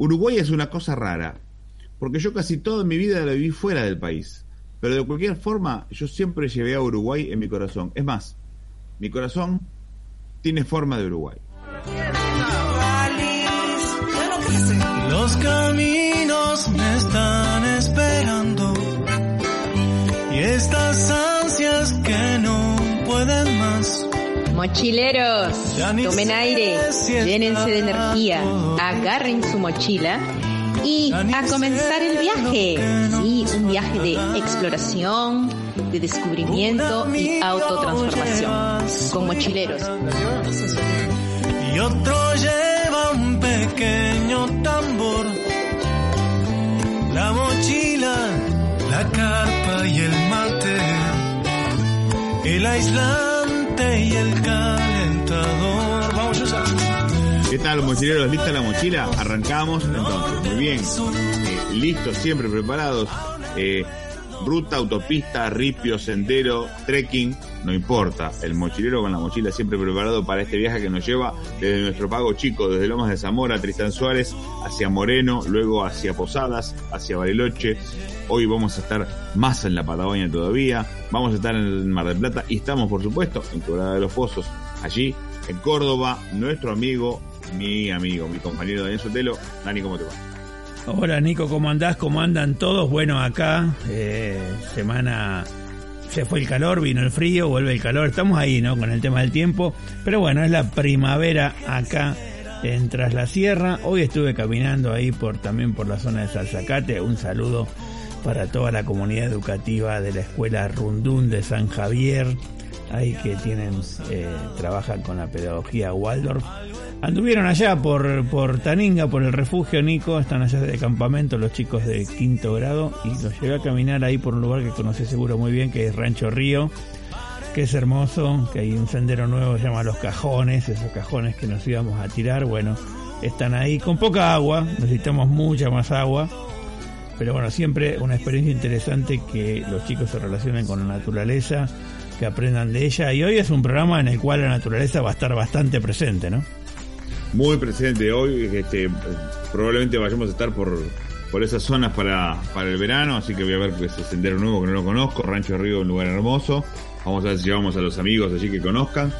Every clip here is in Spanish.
Uruguay es una cosa rara, porque yo casi toda mi vida la viví fuera del país. Pero de cualquier forma, yo siempre llevé a Uruguay en mi corazón. Es más, mi corazón tiene forma de Uruguay. Los caminos están Mochileros, tomen aire, llénense de energía, agarren su mochila y a comenzar el viaje. Sí, un viaje de exploración, de descubrimiento y autotransformación. con mochileros. Y otro lleva un pequeño tambor, la mochila, la carpa y el mate, el y el calentador. Vamos ¿Qué tal, mochileros? ¿Lista la mochila? Arrancamos entonces. Muy bien. Eh, listos, siempre preparados. Eh, ruta, autopista, ripio, sendero, trekking, no importa. El mochilero con la mochila siempre preparado para este viaje que nos lleva desde nuestro pago chico, desde Lomas de Zamora, Tristán Suárez, hacia Moreno, luego hacia Posadas, hacia Bariloche. Hoy vamos a estar más en la Patagonia todavía. Vamos a estar en el Mar del Plata y estamos, por supuesto, en Quebrada de los Pozos, allí en Córdoba, nuestro amigo, mi amigo, mi compañero Daniel Sotelo. Dani, ¿cómo te va? Hola Nico, ¿cómo andás? ¿Cómo andan todos? Bueno, acá, eh, semana, se fue el calor, vino el frío, vuelve el calor, estamos ahí, ¿no? Con el tema del tiempo, pero bueno, es la primavera acá en Tras la Sierra. Hoy estuve caminando ahí por también por la zona de Salzacate, un saludo para toda la comunidad educativa de la Escuela Rundún de San Javier, ahí que tienen, eh, trabajan con la pedagogía Waldorf. Anduvieron allá por, por Taninga, por el refugio Nico, están allá de campamento los chicos de quinto grado y los llevé a caminar ahí por un lugar que conocí seguro muy bien, que es Rancho Río, que es hermoso, que hay un sendero nuevo que se llama Los Cajones, esos cajones que nos íbamos a tirar, bueno, están ahí con poca agua, necesitamos mucha más agua, pero bueno, siempre una experiencia interesante que los chicos se relacionen con la naturaleza, que aprendan de ella y hoy es un programa en el cual la naturaleza va a estar bastante presente, ¿no? muy presente hoy. Este, probablemente vayamos a estar por, por esas zonas para, para el verano, así que voy a ver ese sendero nuevo que no lo conozco. Rancho Río, un lugar hermoso. Vamos a ver si llevamos a los amigos allí que conozcan.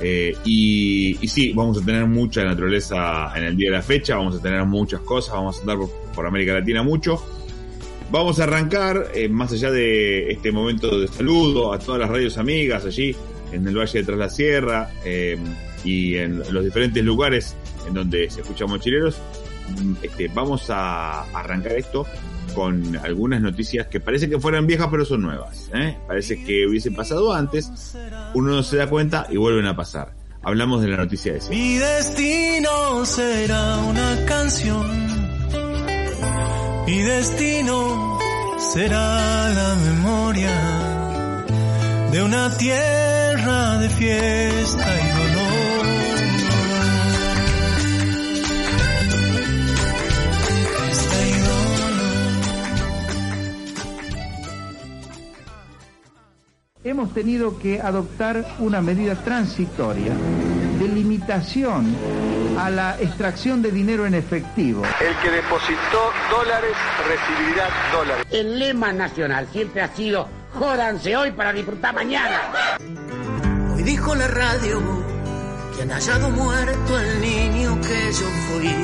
Eh, y, y sí, vamos a tener mucha naturaleza en el día de la fecha, vamos a tener muchas cosas, vamos a andar por, por América Latina mucho. Vamos a arrancar, eh, más allá de este momento de saludo, a todas las radios amigas allí en el Valle de Tras la Sierra eh, y en los diferentes lugares en donde se escuchan mochileros, mm, este, vamos a arrancar esto con algunas noticias que parece que fueran viejas pero son nuevas. ¿eh? Parece que hubiesen pasado antes, uno no se da cuenta y vuelven a pasar. Hablamos de la noticia de Mi destino será una canción. Mi destino será la memoria de una tierra de fiesta y dolor. Y hemos tenido que adoptar una medida transitoria de limitación a la extracción de dinero en efectivo. El que depositó dólares recibirá dólares. El lema nacional siempre ha sido jódanse hoy para disfrutar mañana. Hoy dijo la radio que han hallado muerto al niño que yo fui.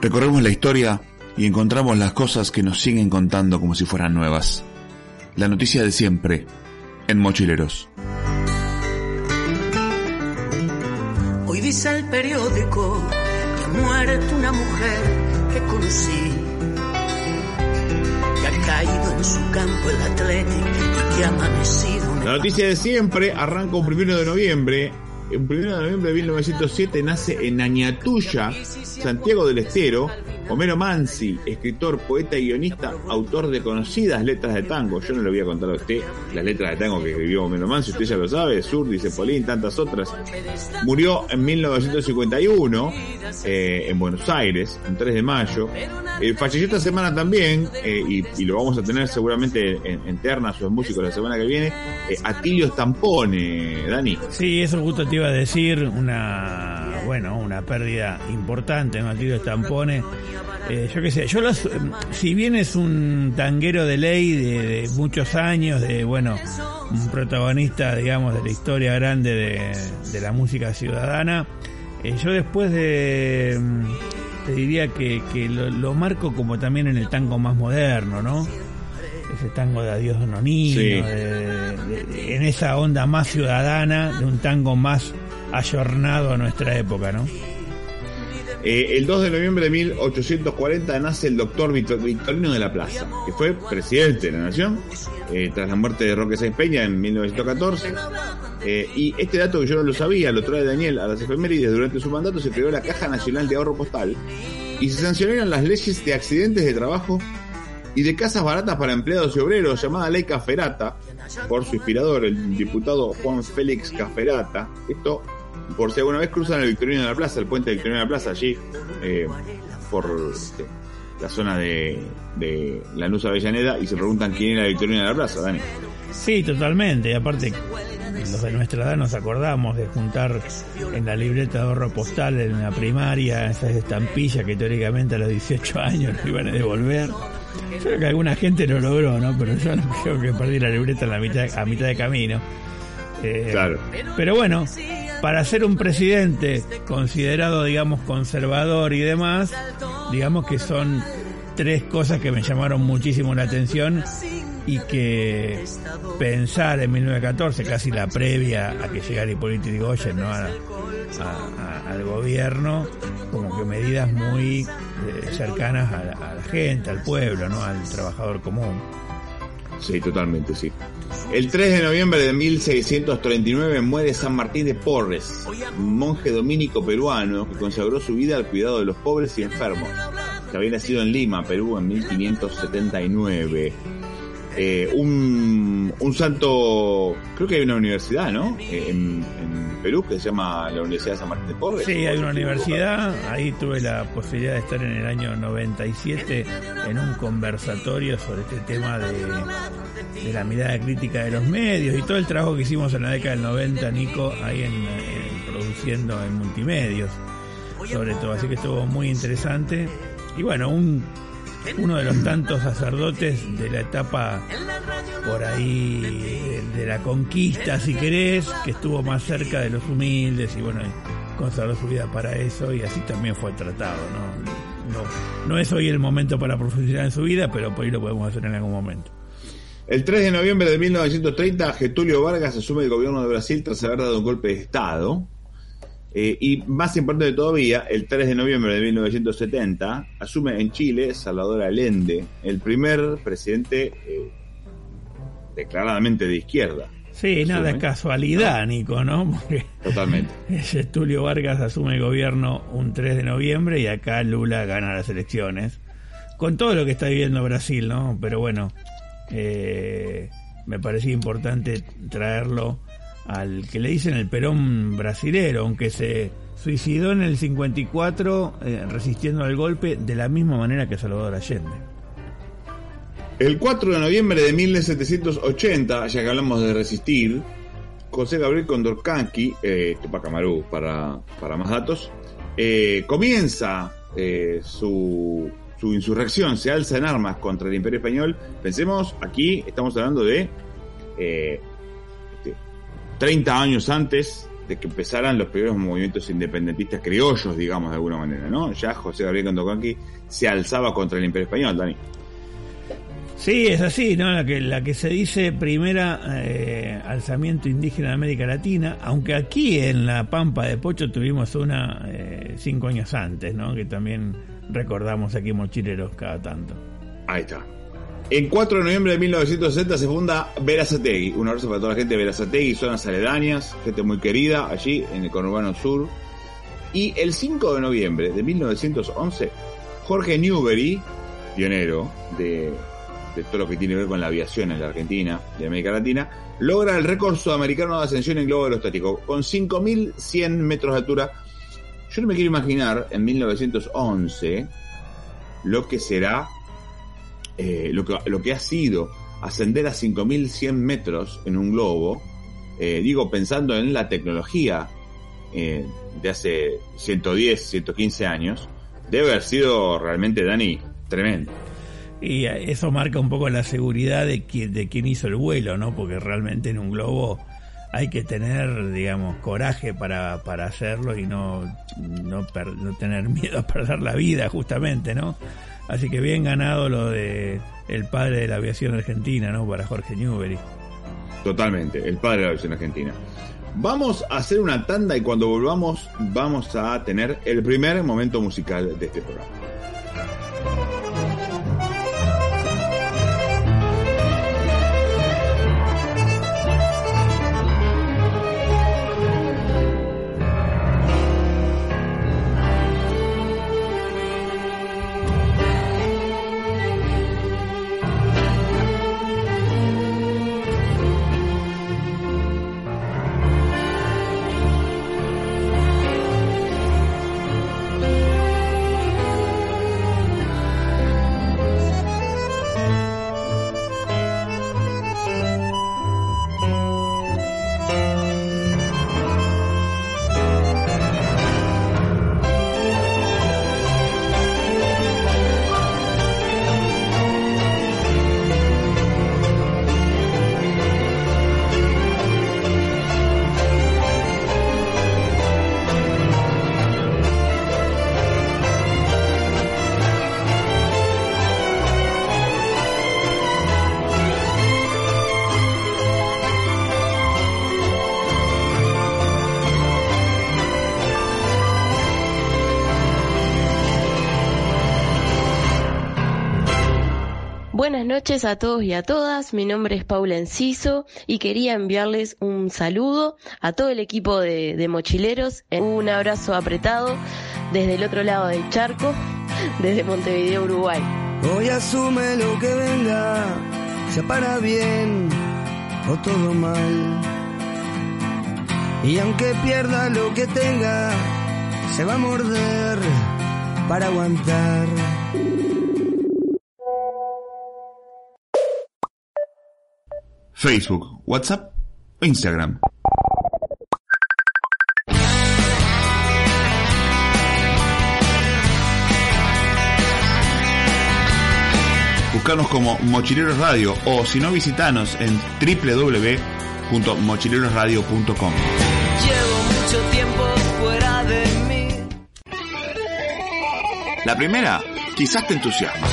Recorremos la historia y encontramos las cosas que nos siguen contando como si fueran nuevas. La noticia de siempre en Mochileros. Dice el periódico que ha muerto una mujer que conocí. Que ha caído en su campo el Atlético y que ha amanecido La noticia de siempre arranca un primero de noviembre. Un primero de noviembre de 1907 nace en Añatuya, Santiago del Estero, Homero Mansi, escritor, poeta y guionista, autor de conocidas letras de tango. Yo no le voy a contar a usted las letras de tango que escribió Homero Mansi, usted ya lo sabe, Sur, dice Polín, tantas otras. Murió en 1951 eh, en Buenos Aires, el 3 de mayo. Eh, falleció esta semana también, eh, y, lo vamos a tener seguramente en, en Terna, sus músicos la semana que viene, eh, Atilio Stampone, Dani. Sí, eso justo te iba a decir, una, bueno, una pérdida importante, Matilde Stampone. Eh, yo qué sé, yo los, si bien es un tanguero de ley de, muchos años, de, bueno, un protagonista, digamos, de la historia grande de, la música ciudadana, eh, yo después de, te diría que, lo, marco como también en el tango más moderno, ¿no? Ese tango de Adiós Nonino, en esa onda más ciudadana, de un tango más ayornado a nuestra época, ¿no? Eh, el 2 de noviembre de 1840 nace el doctor Victorino de la Plaza, que fue presidente de la Nación eh, tras la muerte de Roque Sáenz Peña en 1914. Eh, y este dato que yo no lo sabía, lo trae Daniel a las efemérides, durante su mandato se creó la Caja Nacional de Ahorro Postal y se sancionaron las leyes de accidentes de trabajo y de casas baratas para empleados y obreros, llamada Ley Caferata, por su inspirador, el diputado Juan Félix Caferata. Esto por si alguna vez cruzan el Victorino de la Plaza, el puente Victorino de la Plaza, allí, eh, por este, la zona de, de Lanús Avellaneda, y se preguntan quién era Victorino de la Plaza, Dani. Sí, totalmente. Y aparte, los de nuestra edad nos acordamos de juntar en la libreta de ahorro postal en la primaria esas estampillas que teóricamente a los 18 años iban a devolver. Yo creo que alguna gente lo logró, ¿no? Pero yo no creo que perdí la libreta en la mitad, a mitad de camino. Eh, claro. Pero bueno, para ser un presidente considerado, digamos, conservador y demás, digamos que son tres cosas que me llamaron muchísimo la atención y que pensar en 1914, casi la previa a que llegara Hipólito Yrigoyen ¿no? Al gobierno, como que medidas muy eh, cercanas a la, gente, al pueblo, ¿no? al trabajador común. Sí, totalmente, sí. El 3 de noviembre de 1639 muere San Martín de Porres, monje dominico peruano que consagró su vida al cuidado de los pobres y enfermos. Había nacido en Lima, Perú, en 1579. Eh, un, un, santo, creo que hay una universidad, ¿no? Eh, en, Perú que se llama la Universidad de San Martín de Porres. Sí, hay una universidad. Ahí tuve la posibilidad de estar en el año 97 en un conversatorio sobre este tema de, la mirada crítica de los medios y todo el trabajo que hicimos en la década del 90, Nico, ahí en, produciendo en multimedios, sobre todo. Así que estuvo muy interesante. Y bueno, un uno de los tantos sacerdotes de la etapa por ahí de, la conquista, si querés, que estuvo más cerca de los humildes y bueno, consagró su vida para eso y así también fue tratado, ¿no? No, no es hoy el momento para profundizar en su vida, pero por ahí lo podemos hacer en algún momento. El 3 de noviembre de 1930, Getulio Vargas asume el gobierno de Brasil tras haber dado un golpe de Estado. Eh, y más importante todavía, el 3 de noviembre de 1970 asume en Chile Salvador Allende, el primer presidente eh, declaradamente de izquierda. Sí, nada de casualidad, Nico, ¿no? Totalmente. Ese Tulio Vargas asume el gobierno un 3 de noviembre y acá Lula gana las elecciones. Con todo lo que está viviendo Brasil, ¿no? Pero bueno, eh, me parecía importante traerlo al que le dicen el Perón brasilero, aunque se suicidó en el 54 eh, resistiendo al golpe de la misma manera que Salvador Allende. El 4 de noviembre de 1780, ya que hablamos de resistir, José Gabriel Condorcanqui, eh, Tupac para, para más datos, eh, comienza eh, su, su insurrección, se alza en armas contra el Imperio Español. Pensemos, aquí estamos hablando de 30 años antes de que empezaran los primeros movimientos independentistas criollos, digamos de alguna manera, ¿no? Ya José Gabriel Condocanqui se alzaba contra el Imperio Español, Dani. Sí, es así, ¿no? La que, la que se dice primera eh, alzamiento indígena de América Latina, aunque aquí en la Pampa de Pocho tuvimos una eh, cinco años antes, ¿no? Que también recordamos aquí mochileros cada tanto. Ahí está. En 4 de noviembre de 1960 se funda Verazategui. Un abrazo para toda la gente de Verazategui, zonas aledañas, gente muy querida allí en el conurbano sur. Y el 5 de noviembre de 1911, Jorge Newbery, pionero de, todo lo que tiene que ver con la aviación en la Argentina y América Latina, logra el récord sudamericano de ascensión en globo aerostático con 5.100 metros de altura. Yo no me quiero imaginar en 1911 lo que será eh, lo, que, lo que ha sido ascender a 5.100 metros en un globo, eh, digo pensando en la tecnología eh, de hace 110, 115 años, debe haber sido realmente, Dani, tremendo. Y eso marca un poco la seguridad de, quien, de quien hizo el vuelo, ¿no? Porque realmente en un globo hay que tener, digamos, coraje para, para hacerlo y no, no, no tener miedo a perder la vida, justamente, ¿no? Así que bien ganado lo de el padre de la aviación argentina, ¿no? Para Jorge Newbery. Totalmente, el padre de la aviación argentina. Vamos a hacer una tanda y cuando volvamos vamos a tener el primer momento musical de este programa. Noches a todos y a todas. Mi nombre es Paula Enciso y quería enviarles un saludo a todo el equipo de, mochileros. Un abrazo apretado desde el otro lado del charco, desde Montevideo, Uruguay. Hoy asume lo que venga, se para bien o todo mal. Y aunque pierda lo que tenga, se va a morder para aguantar. Facebook, WhatsApp o Instagram. Buscanos como Mochileros Radio o si no visitanos en www.mochilerosradio.com. Llevo mucho tiempo fuera de mí. La primera quizás te entusiasma.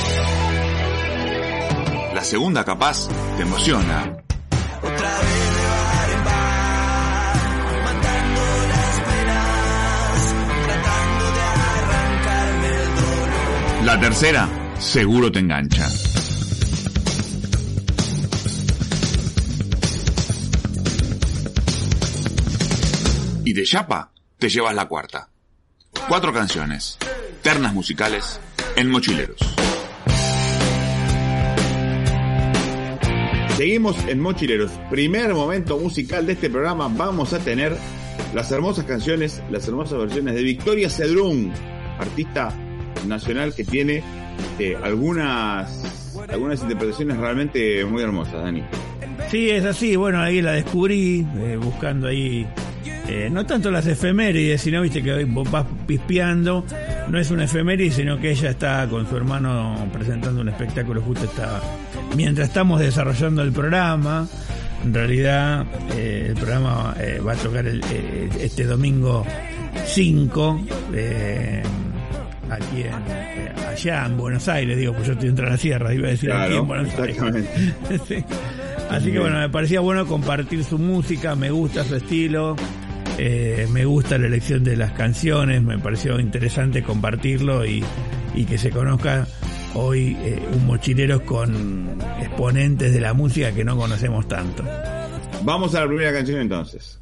La segunda capaz te emociona. La tercera, seguro te engancha. Y de chapa, te llevas la cuarta. Cuatro canciones, ternas musicales, en Mochileros. Seguimos en Mochileros. Primer momento musical de este programa. Vamos a tener las hermosas canciones, las hermosas versiones de Victoria Cedrún, artista nacional que tiene eh, algunas, algunas interpretaciones realmente muy hermosas, Dani. Sí, es así. Bueno, ahí la descubrí, eh, buscando ahí, eh, no tanto las efemérides, sino, viste, que vas pispeando. No es una efeméride, sino que ella está con su hermano presentando un espectáculo justo está, mientras estamos desarrollando el programa. En realidad, el programa va a tocar este domingo 5 aquí en, eh, allá en Buenos Aires, digo, pues yo estoy en la sierra, iba a decir aquí en Buenos Aires. Así que bueno, me parecía bueno compartir su música, me gusta su estilo, eh, me gusta la elección de las canciones, me pareció interesante compartirlo y, que se conozca hoy eh, un mochilero con exponentes de la música que no conocemos tanto. Vamos a la primera canción entonces.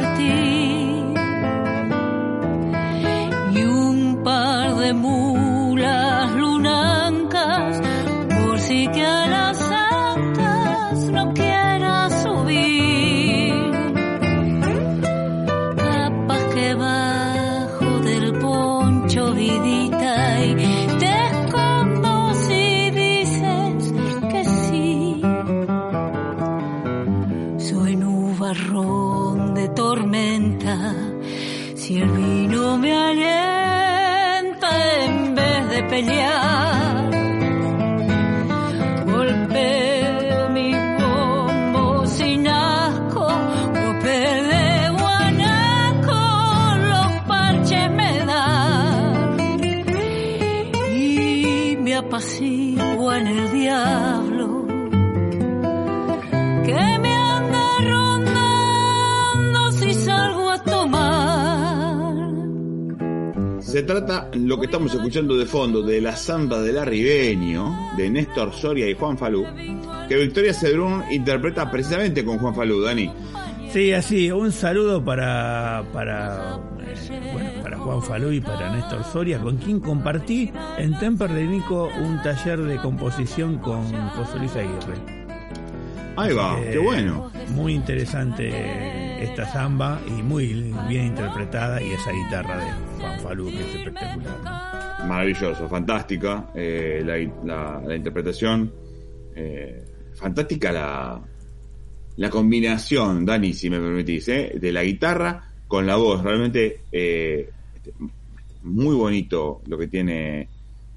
Compartir trata, lo que estamos escuchando de fondo, de la samba del arribeño, de Néstor Soria y Juan Falú, que Victoria Cedrún interpreta precisamente con Juan Falú, Dani. Sí, así, un saludo para, para, eh, bueno, para Juan Falú y para Néstor Soria, con quien compartí en Temperley Nico un taller de composición con José Luis Aguirre. Ahí va, Eh, qué bueno. Muy interesante esta samba y muy bien interpretada y esa guitarra de Juan Falú que es espectacular. Maravilloso, fantástica eh, la, la- interpretación, eh, fantástica la, la combinación, Dani, si me permitís, eh, de la guitarra con la voz, realmente eh, muy bonito lo que tiene,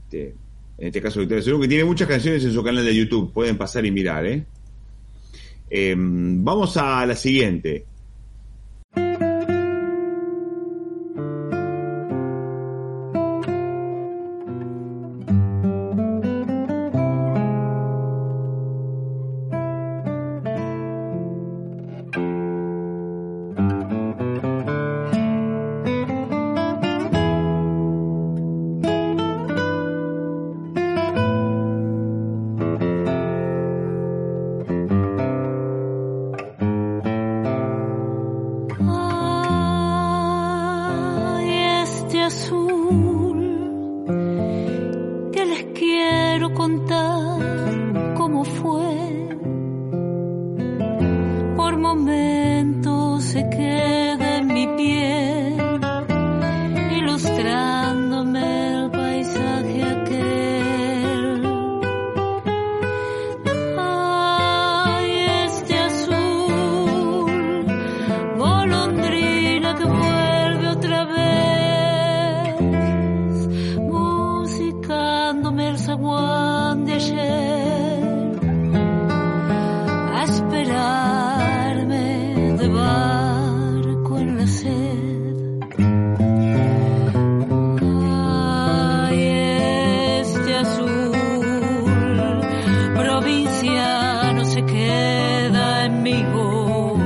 este, en este caso Victoria Cerú, que tiene muchas canciones en su canal de YouTube, pueden pasar y mirar. Eh. Eh, vamos a la siguiente. amigos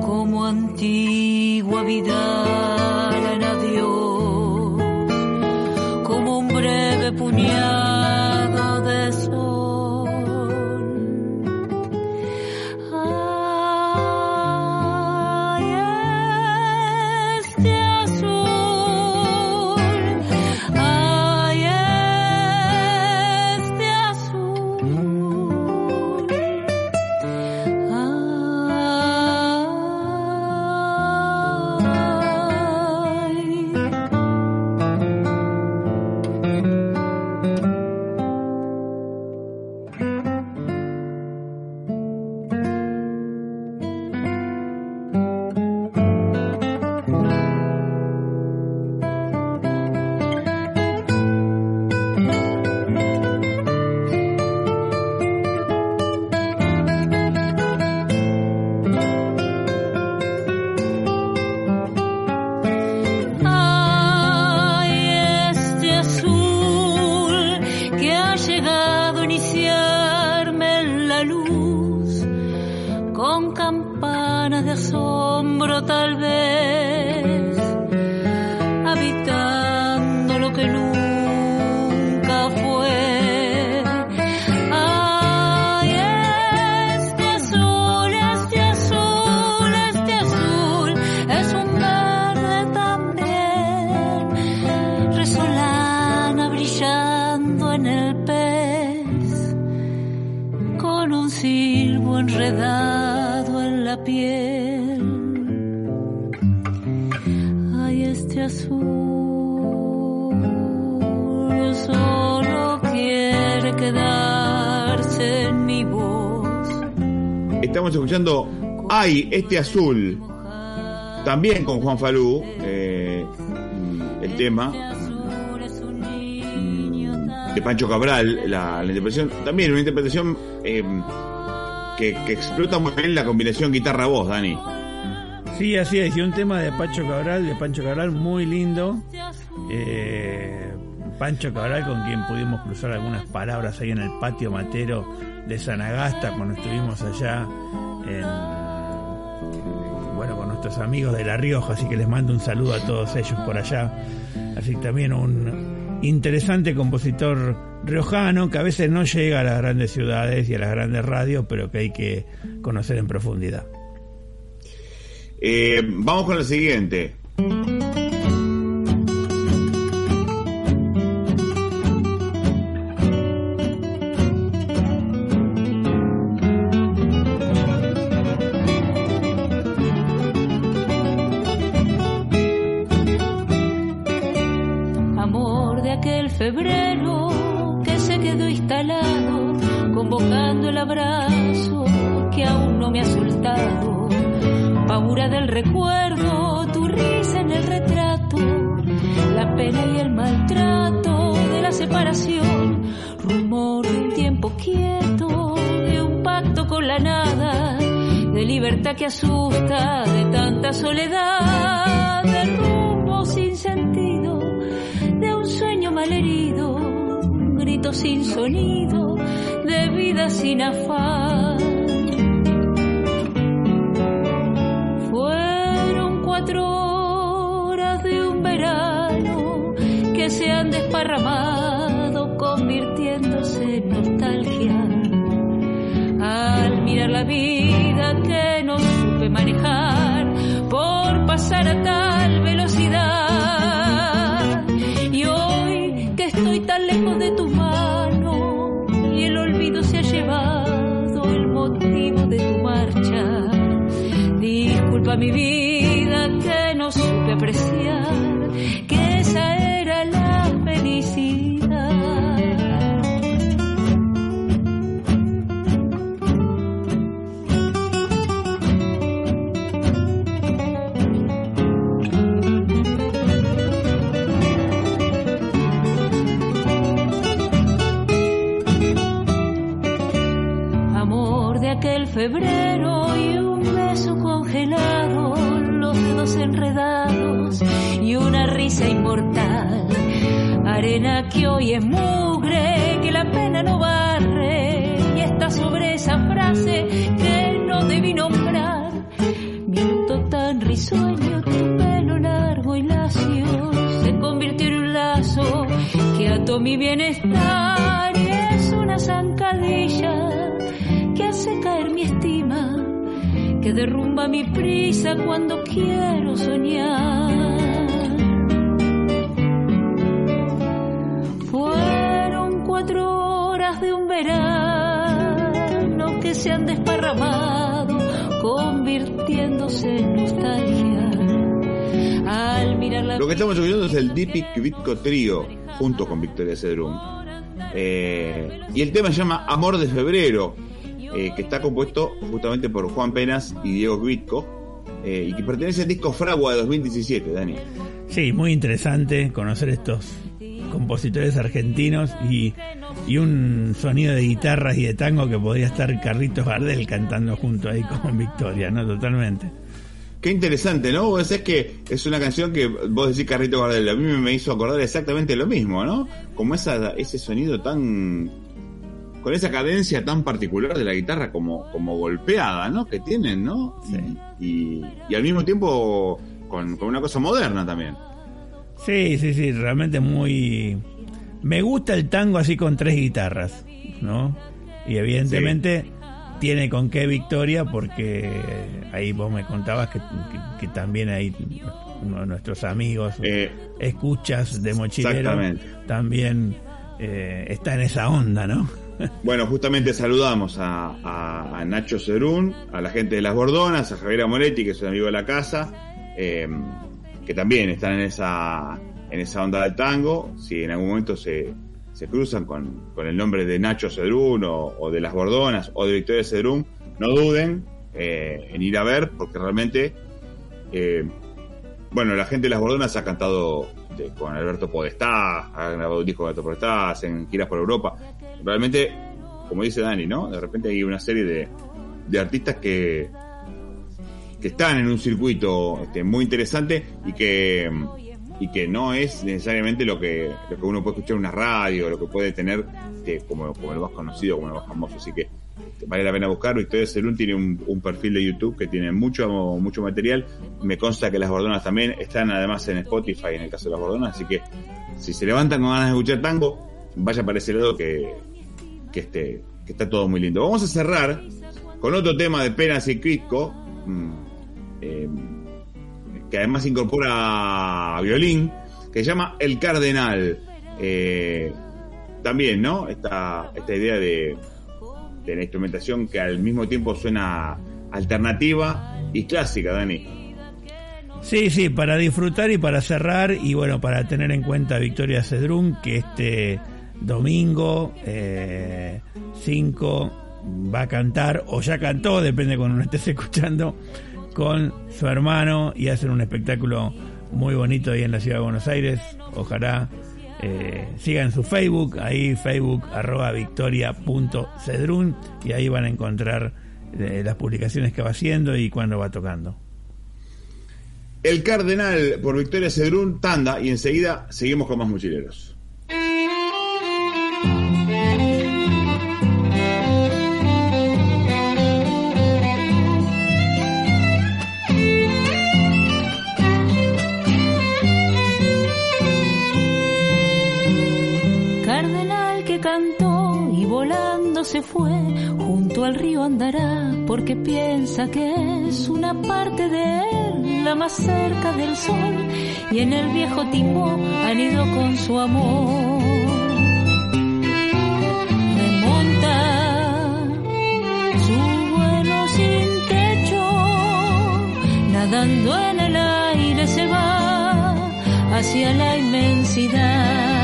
como antigua vida. Este azul. También con Juan Falú. eh, el tema. mm, De Pancho Cabral, la, interpretación. También una interpretación eh, que, explota muy bien la combinación guitarra-voz, Dani. Sí, así es. Y un tema de Pancho Cabral, de Pancho Cabral muy lindo. Eh, Pancho Cabral, con quien pudimos cruzar algunas palabras ahí en el patio matero de Sanagasta cuando estuvimos allá en, nuestros amigos de La Rioja, así que les mando un saludo a todos ellos por allá. Así que también un interesante compositor riojano que a veces no llega a las grandes ciudades y a las grandes radios, pero que hay que conocer en profundidad. Eh, vamos con la siguiente. De libertad que asusta, de tanta soledad, de rumbo sin sentido, de un sueño malherido, un grito sin sonido, de vida sin afán. Fueron cuatro horas de un verano que se han desparramado convirtiéndose en nostalgia. Al mirar la vida a tal velocidad. Y hoy que estoy tan lejos de tu mano y el olvido se ha llevado el motivo de tu marcha. Disculpa mi vida febrero y un beso congelado, los dedos enredados y una risa inmortal. Arena que hoy es mugre, que la pena no barre y está sobre esa frase que no debí nombrar. Minuto tan risueño, tu pelo largo y lacio se convirtió en un lazo que ató mi bienestar derrumba mi prisa cuando quiero soñar. Fueron cuatro horas de un verano que se han desparramado, convirtiéndose en nostalgia. Al mirar la Lo que estamos escuchando es el Dipic Vitco Trío, junto con Victoria Cedrum. Eh, y el tema se llama Amor de Febrero, eh, que está compuesto justamente por Juan Penas y Diego Vitco, eh, y que pertenece al disco Fragua de 2017, Dani. Sí, muy interesante conocer estos compositores argentinos y, y un sonido de guitarras y de tango que podría estar Carlitos Gardel cantando junto ahí con Victoria, ¿no? Totalmente. Qué interesante, ¿no? Vos decís que es una canción que vos decís Carrito Gardel, a mí me hizo acordar exactamente lo mismo, ¿no? Como esa, ese sonido tan... con esa cadencia tan particular de la guitarra como, como golpeada, ¿no? Que tienen, ¿no? Y, y, y al mismo tiempo con, con una cosa moderna también. Sí, sí, sí, realmente muy... Me gusta el tango así con tres guitarras, ¿no? Y evidentemente tiene con qué Victoria porque ahí vos me contabas que, que- que también hay uno de nuestros amigos, escuchas de mochilero, también eh, está en esa onda, ¿no? Bueno, justamente saludamos a, Nacho Cerún, a la gente de Las Bordonas, a Javier Moretti, que es un amigo de la casa, eh, que también están en esa, en esa onda del tango, si en algún momento se, se cruzan con, con el nombre de Nacho Cedrún o, de Las Gordonas o de Victoria Cedrún, no duden eh, en ir a ver, porque realmente, eh, bueno, la gente de Las Gordonas ha cantado con Alberto Podestá, ha grabado un disco con Alberto Podestá, hacen giras por Europa. Realmente, como dice Dani, ¿no? De repente hay una serie de, de artistas que, que están en un circuito este, muy interesante y que y que no es necesariamente lo que, lo que uno puede escuchar en una radio, lo que puede tener este, como, como el más conocido, como el más famoso. Así que vale la pena buscarlo. Historia Celún tiene un, perfil de YouTube que tiene mucho, mucho material. Me consta que las Gordonas también están además en Spotify en el caso de las Gordonas. Así que si se levantan con ganas de escuchar tango, vaya para ese lado que, que, este, que está todo muy lindo. Vamos a cerrar con otro tema de Penas y Crisco. Mm, eh, que además incorpora violín, que se llama El Cardenal. Eh, también, ¿no? Esta, esta idea de, de la instrumentación que al mismo tiempo suena alternativa y clásica, Dani. Sí, sí, para disfrutar y para cerrar y bueno, para tener en cuenta Victoria Cedrún, que este domingo 5 eh, va a cantar, o ya cantó, depende cuando lo estés escuchando, con su hermano y hacen un espectáculo muy bonito ahí en la ciudad de Buenos Aires. Ojalá eh, sigan su Facebook, ahí facebook arroba victoria.cedrun y ahí van a encontrar eh, las publicaciones que va haciendo y cuándo va tocando. El Cardenal por Victoria Cedrún, tanda y enseguida seguimos con más mochileros. Se fue, junto al río andará, porque piensa que es una parte de él, la más cerca del sol, y en el viejo timbo han ido con su amor. Remonta su vuelo sin techo, nadando en el aire se va hacia la inmensidad.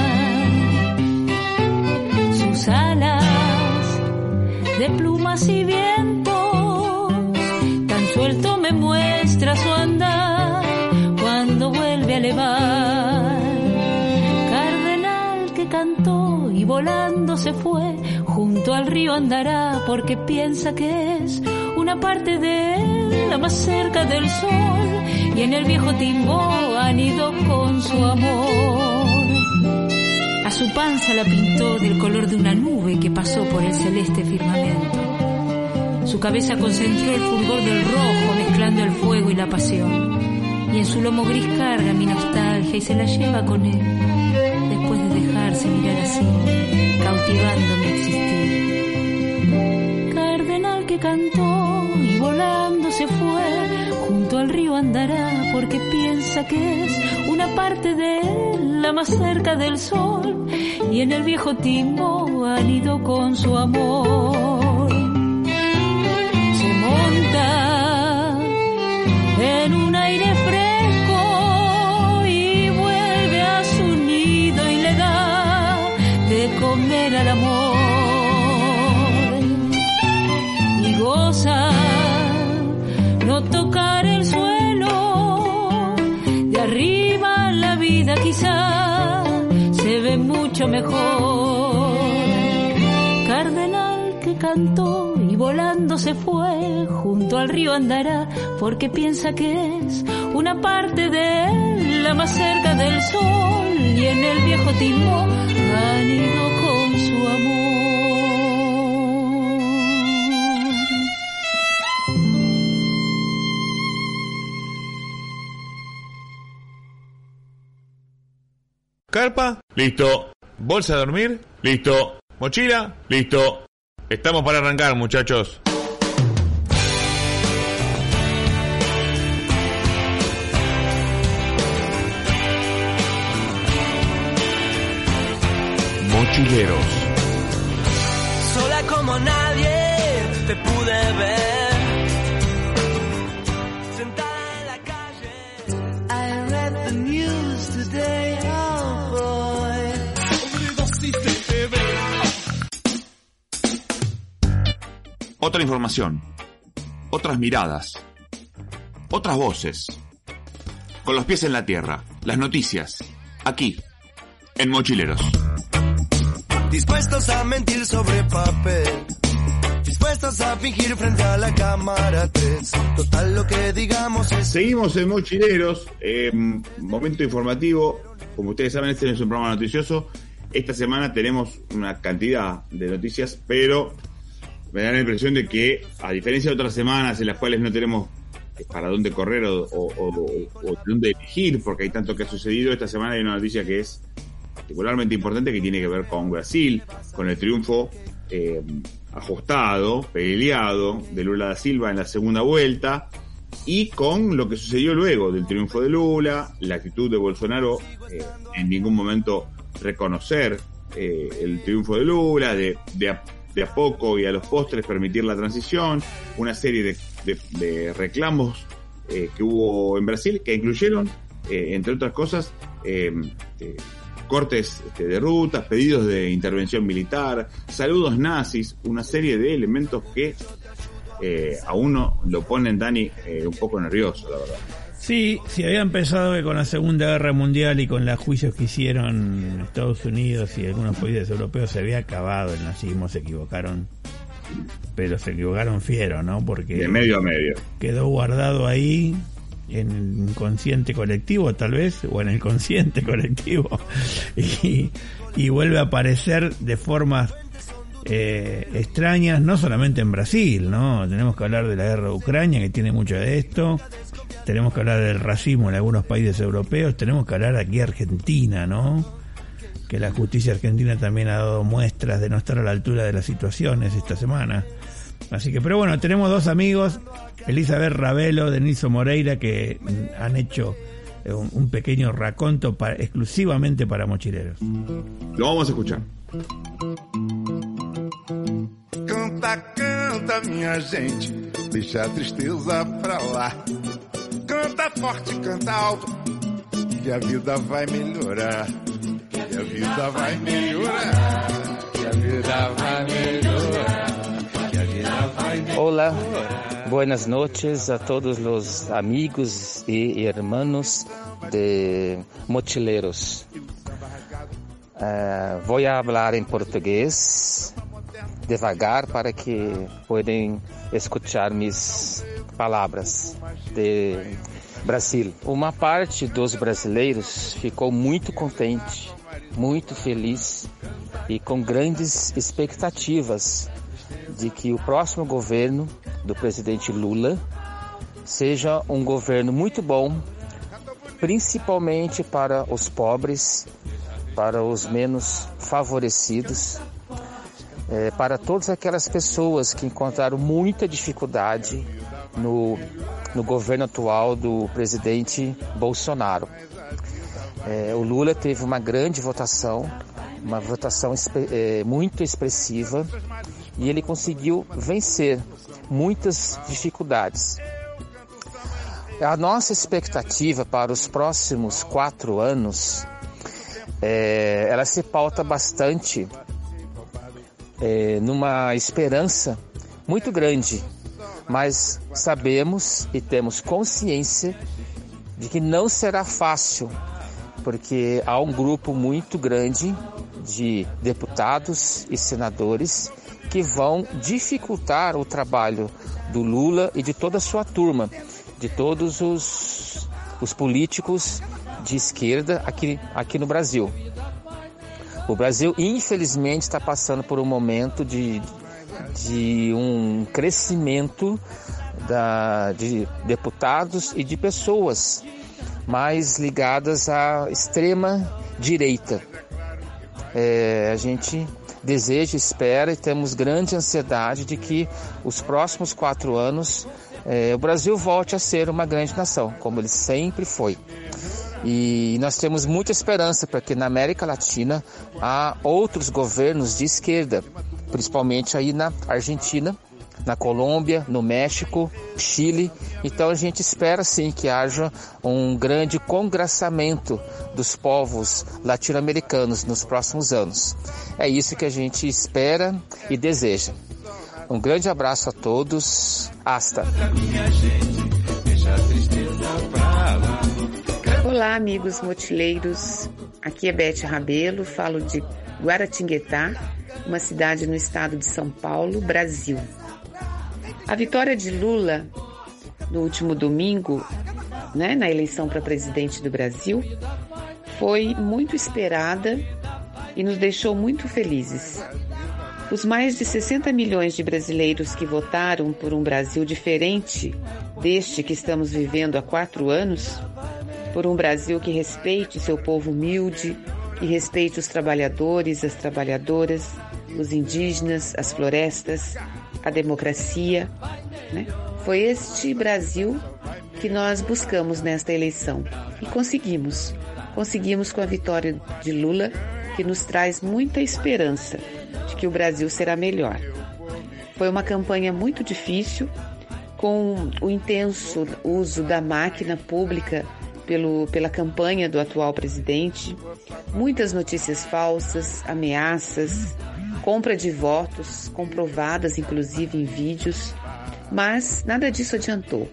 Sus alas de plumas y vientos, tan suelto me muestra su andar cuando vuelve a elevar. Cardenal que cantó y volando se fue, junto al río andará porque piensa que es una parte de él, la más cerca del sol, y en el viejo timbo han ido con su amor. A su panza la pintó del color de una nube que pasó por el celeste firmamento. Su cabeza concentró el fulgor del rojo mezclando el fuego y la pasión. Y en su lomo gris carga mi nostalgia y se la lleva con él, después de dejarse mirar así, cautivando mi existir. Cardenal que cantó volando se fue, junto al río andará porque piensa que es una parte de él, la más cerca del sol, y en el viejo timbo han ido con su amor. Se monta en un aire fresco y vuelve a su nido y le da de comer al amor. Mejor. Cardenal que cantó y volando se fue, junto al río andará, porque piensa que es una parte de él, la más cerca del sol, y en el viejo timón han ido con su amor. Carpa, listo. Bolsa de dormir, listo. Mochila, listo. Estamos para arrancar, muchachos. Mochileros. Sola como nadie te pude ver. Otra información, otras miradas, otras voces, con los pies en la tierra, las noticias, aquí, en Mochileros. Dispuestos a mentir sobre papel, dispuestos a fingir frente a la cámara 3. Total lo que digamos es... Seguimos en Mochileros, eh, momento informativo. Como ustedes saben, este es un programa noticioso. Esta semana tenemos una cantidad de noticias, pero me da la impresión de que, a diferencia de otras semanas en las cuales no tenemos para dónde correr o, dónde elegir, porque hay tanto que ha sucedido, esta semana hay una noticia que es particularmente importante que tiene que ver con Brasil, con el triunfo eh, ajustado, peleado de Lula da Silva en la segunda vuelta y con lo que sucedió luego del triunfo de Lula, la actitud de Bolsonaro eh, en ningún momento reconocer eh, el triunfo de Lula, de, de a poco y a los postres permitir la transición, una serie de, reclamos eh, que hubo en Brasil que incluyeron, eh, entre otras cosas, em, eh, cortes este, de rutas, pedidos de intervención militar, saludos nazis, una serie de elementos que a uno lo ponen, Dani, un poco nervioso, la verdad. Sí, si había empezado con la Segunda Guerra Mundial y con los juicios que hicieron Estados Unidos y algunos países europeos se había acabado el nazismo, se equivocaron, pero se equivocaron fiero, ¿no? Porque de medio a medio quedó guardado ahí en el inconsciente colectivo, tal vez, o en el consciente colectivo, y, y vuelve a aparecer de formas eh, extrañas, no solamente en Brasil, ¿no? Tenemos que hablar de la guerra de Ucrania, que tiene mucho de esto, tenemos que hablar del racismo en algunos países europeos, tenemos que hablar aquí de Argentina, ¿no? Que la justicia argentina también ha dado muestras de no estar a la altura de las situaciones esta semana. Así que, pero bueno, tenemos dos amigos, Elizabeth Ravelo, Deniso Moreira, que han hecho eh, un, pequeño raconto para, exclusivamente para mochileros. Lo vamos a escuchar. Canta, canta, minha gente, deixa a tristeza pra lá. Canta forte, canta alto, que a vida vai melhorar. Que a vida vai melhorar. Que a vida vai melhorar. Que a vida vai melhorar. Olá, buenas noches a todos los amigos y hermanos de Mochileros. Uh, vou falar em português devagar para que podem escutar minhas palavras de Brasil. Uma parte dos brasileiros ficou muito contente, muito feliz e com grandes expectativas de que o próximo governo do presidente Lula seja um governo muito bom, principalmente para os pobres, para os menos favorecidos é, para todas aquelas pessoas que encontraram muita dificuldade no, no governo atual do presidente Bolsonaro. É, o Lula teve uma grande votação, uma votação é, muito expressiva e ele conseguiu vencer muitas dificuldades. A nossa expectativa para os próximos quatro anos, é, ela se pauta bastante é, numa esperança muito grande, mas sabemos e temos consciência de que não será fácil, porque há um grupo muito grande de deputados e senadores que vão dificultar o trabalho do Lula e de toda a sua turma, de todos os, os políticos de esquerda aqui, aqui no Brasil. O Brasil, infelizmente, está passando por um momento de, de um crescimento da, de deputados e de pessoas mais ligadas à extrema direita. É, a gente deseja, espera e temos grande ansiedade de que os próximos quatro anos é, o Brasil volte a ser uma grande nação, como ele sempre foi. E nós temos muita esperança para que na América Latina há outros governos de esquerda, principalmente aí na Argentina, na Colômbia, no México, Chile. Então a gente espera sim que haja um grande congraçamento dos povos latino-americanos nos próximos anos. É isso que a gente espera e deseja. Um grande abraço a todos. Hasta. Olá, amigos motileiros. Aqui é Beth Rabelo, falo de Guaratinguetá, uma cidade no estado de São Paulo, Brasil. A vitória de Lula no último domingo, né, na eleição para presidente do Brasil, foi muito esperada e nos deixou muito felizes. Os mais de 60 milhões de brasileiros que votaram por um Brasil diferente deste que estamos vivendo há quatro anos, por um Brasil que respeite seu povo humilde, que respeite os trabalhadores, as trabalhadoras, os indígenas, as florestas, a democracia. Né? Foi este Brasil que nós buscamos nesta eleição e conseguimos. Conseguimos com a vitória de Lula, que nos traz muita esperança de que o Brasil será melhor. Foi uma campanha muito difícil, com o intenso uso da máquina pública pelo, pela campanha do atual presidente, muitas notícias falsas, ameaças, compra de votos, comprovadas inclusive em vídeos, mas nada disso adiantou.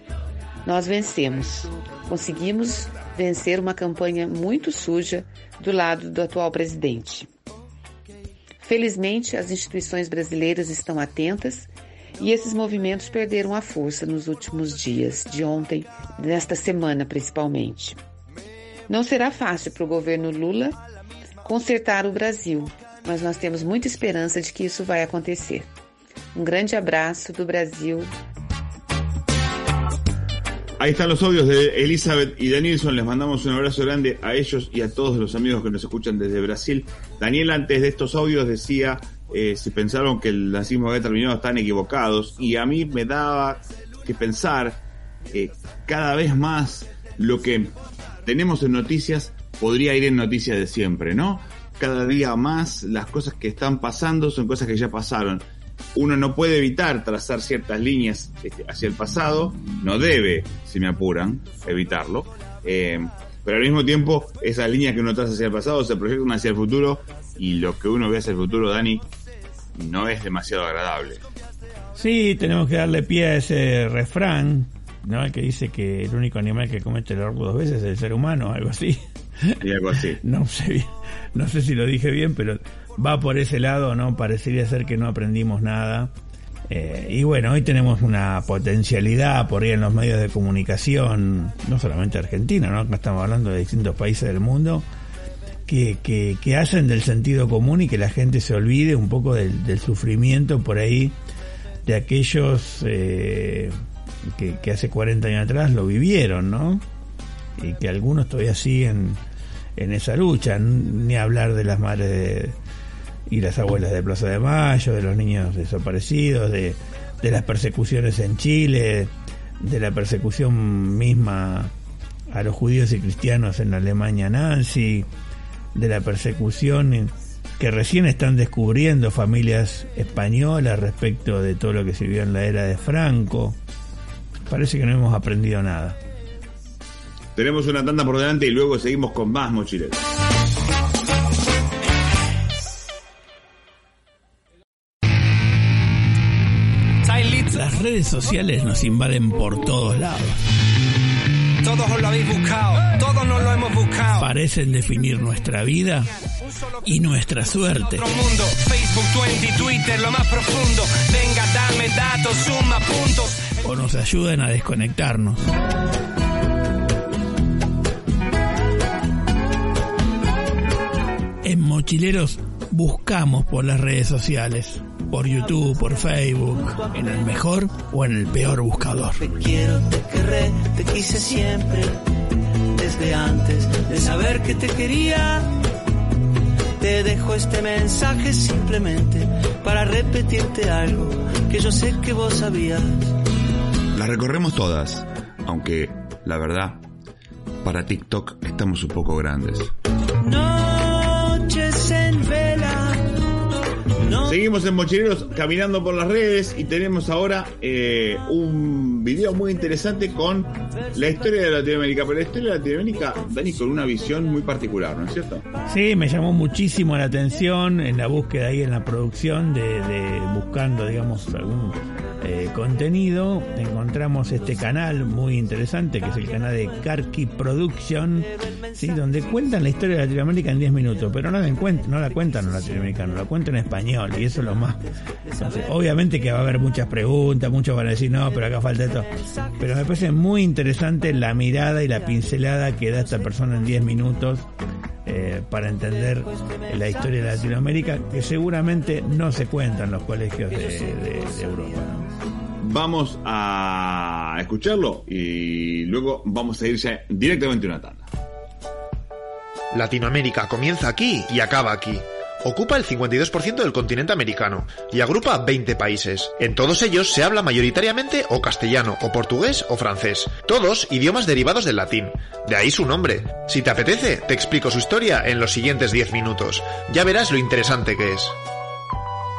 Nós vencemos. Conseguimos vencer uma campanha muito suja do lado do atual presidente. Felizmente, as instituições brasileiras estão atentas e esses movimentos perderam a força nos últimos dias, de ontem, nesta semana principalmente. Não será fácil para o governo Lula consertar o Brasil, mas nós temos muita esperança de que isso vai acontecer. Um grande abraço do Brasil Ahí están los audios de Elizabeth y Danielson. Les mandamos un abrazo grande a ellos y a todos los amigos que nos escuchan desde Brasil. Daniel antes de estos audios decía eh, si pensaron que el nazismo había terminado están equivocados. Y a mí me daba que pensar eh, cada vez más lo que tenemos en noticias podría ir en noticias de siempre, ¿no? Cada día más las cosas que están pasando son cosas que ya pasaron. Uno no puede evitar trazar ciertas líneas este, hacia el pasado, no debe, si me apuran, evitarlo, eh, pero al mismo tiempo esas líneas que uno traza hacia el pasado se proyectan hacia el futuro y lo que uno ve hacia el futuro, Dani, no es demasiado agradable. Sí, tenemos que darle pie a ese refrán, ¿no? que dice que el único animal que comete el error dos veces es el ser humano, algo así. Y algo así. no sé no sé si lo dije bien, pero va por ese lado, ¿no? Parecería ser que no aprendimos nada. Eh, y bueno, hoy tenemos una potencialidad por ahí en los medios de comunicación, no solamente Argentina, ¿no? Acá estamos hablando de distintos países del mundo, que, que, hacen del sentido común y que la gente se olvide un poco del, sufrimiento por ahí de aquellos eh, que, hace 40 años atrás lo vivieron, ¿no? Y que algunos todavía siguen en esa lucha, ni hablar de las madres y las abuelas de Plaza de Mayo, de los niños desaparecidos, de, de las persecuciones en Chile, de la persecución misma a los judíos y cristianos en la Alemania nazi, de la persecución que recién están descubriendo familias españolas respecto de todo lo que se vio en la era de Franco. Parece que no hemos aprendido nada. Tenemos una tanda por delante y luego seguimos con más mochileros. Las redes sociales nos invaden por todos lados. Todos lo habéis buscado, todos nos lo hemos buscado. Parecen definir nuestra vida y nuestra suerte. mundo, Facebook, Twitter, lo más profundo. Venga, dame datos, suma puntos. O nos ayudan a desconectarnos. en Mochileros buscamos por las redes sociales, por YouTube, por Facebook, en el mejor o en el peor buscador. Te quiero, te querré, te quise siempre, desde antes de saber que te quería. Te dejo este mensaje simplemente para repetirte algo que yo sé que vos sabías. Las recorremos todas, aunque la verdad, para TikTok estamos un poco grandes. No Seguimos en Mochileros caminando por las redes y tenemos ahora eh, un video muy interesante con la historia de Latinoamérica, pero la historia de Latinoamérica, Dani, con una visión muy particular, ¿no es cierto? Sí, me llamó muchísimo la atención en la búsqueda ahí en la producción de, de buscando, digamos, algún eh, contenido, encontramos este canal muy interesante que es el canal de Karki Production, ¿sí? donde cuentan la historia de Latinoamérica en 10 minutos, pero no la, no la cuentan en latinoamericano, la cuentan en español y eso es lo más... obviamente que va a haber muchas preguntas, muchos van a decir, no, pero acá falta esto, pero me parece muy interesante la mirada y la pincelada que da esta persona en 10 minutos eh, para entender la historia de Latinoamérica que seguramente no se cuenta en los colegios de, Europa. Vamos a escucharlo y luego vamos a ir directamente a una tanda. Latinoamérica comienza aquí y acaba aquí. Ocupa el 52% del continente americano y agrupa 20 países. En todos ellos se habla mayoritariamente o castellano, o portugués o francés. Todos idiomas derivados del latín. De ahí su nombre. Si te apetece, te explico su historia en los siguientes 10 minutos. Ya verás lo interesante que es.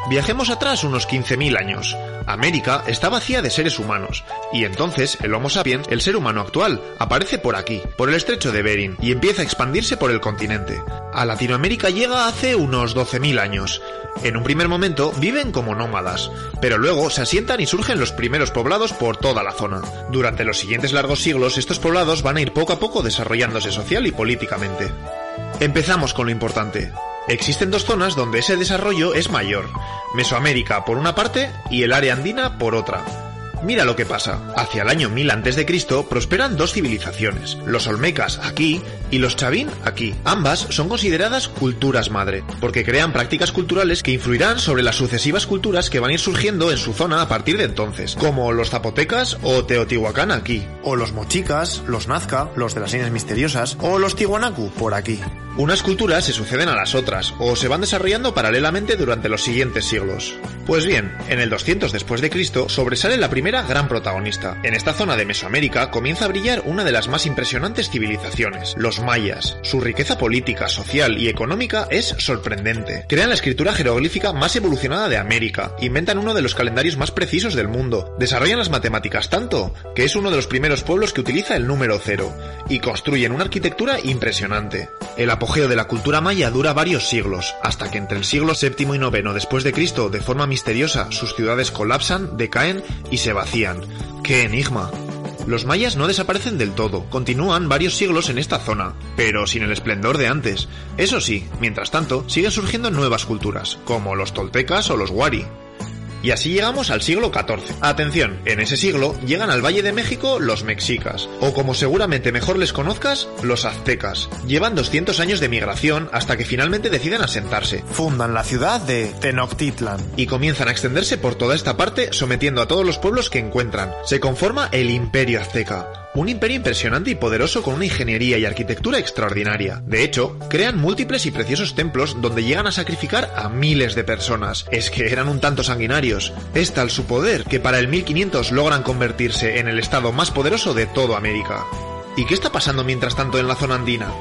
Viajemos atrás unos 15.000 años. América está vacía de seres humanos, y entonces el Homo sapiens, el ser humano actual, aparece por aquí, por el estrecho de Bering, y empieza a expandirse por el continente. A Latinoamérica llega hace unos 12.000 años. En un primer momento viven como nómadas, pero luego se asientan y surgen los primeros poblados por toda la zona. Durante los siguientes largos siglos estos poblados van a ir poco a poco desarrollándose social y políticamente. Empezamos con lo importante, Existen dos zonas donde ese desarrollo es mayor, Mesoamérica por una parte y el área andina por otra. Mira lo que pasa. Hacia el año 1000 a.C. prosperan dos civilizaciones, los Olmecas aquí y los Chavín aquí. Ambas son consideradas culturas madre, porque crean prácticas culturales que influirán sobre las sucesivas culturas que van a ir surgiendo en su zona a partir de entonces, como los zapotecas o Teotihuacán aquí, o los mochicas, los nazca, los de las señas misteriosas, o los tihuanacu por aquí. Unas culturas se suceden a las otras, o se van desarrollando paralelamente durante los siguientes siglos. Pues bien, en el 200 después de Cristo sobresale la primera gran protagonista. En esta zona de Mesoamérica comienza a brillar una de las más impresionantes civilizaciones, los mayas. Su riqueza política, social y económica es sorprendente. Crean la escritura jeroglífica más evolucionada de América, inventan uno de los calendarios más precisos del mundo, desarrollan las matemáticas tanto que es uno de los primeros pueblos que utiliza el número cero, y construyen una arquitectura impresionante. El apogeo de la cultura maya dura varios siglos, hasta que entre el siglo VII y IX después de Cristo, de forma misteriosa, sus ciudades colapsan, decaen y se vacían. ¡Qué enigma! Los mayas no desaparecen del todo, continúan varios siglos en esta zona, pero sin el esplendor de antes. Eso sí, mientras tanto, siguen surgiendo nuevas culturas, como los toltecas o los wari. Y así llegamos al siglo XIV. Atención, en ese siglo llegan al Valle de México los mexicas, o como seguramente mejor les conozcas, los aztecas. Llevan 200 años de migración hasta que finalmente deciden asentarse. Fundan la ciudad de Tenochtitlan y comienzan a extenderse por toda esta parte sometiendo a todos los pueblos que encuentran. Se conforma el Imperio Azteca un imperio impresionante y poderoso con una ingeniería y arquitectura extraordinaria. De hecho, crean múltiples y preciosos templos donde llegan a sacrificar a miles de personas. Es que eran un tanto sanguinarios. Es tal su poder que para el 1500 logran convertirse en el estado más poderoso de toda América. ¿Y qué está pasando mientras tanto en la zona andina?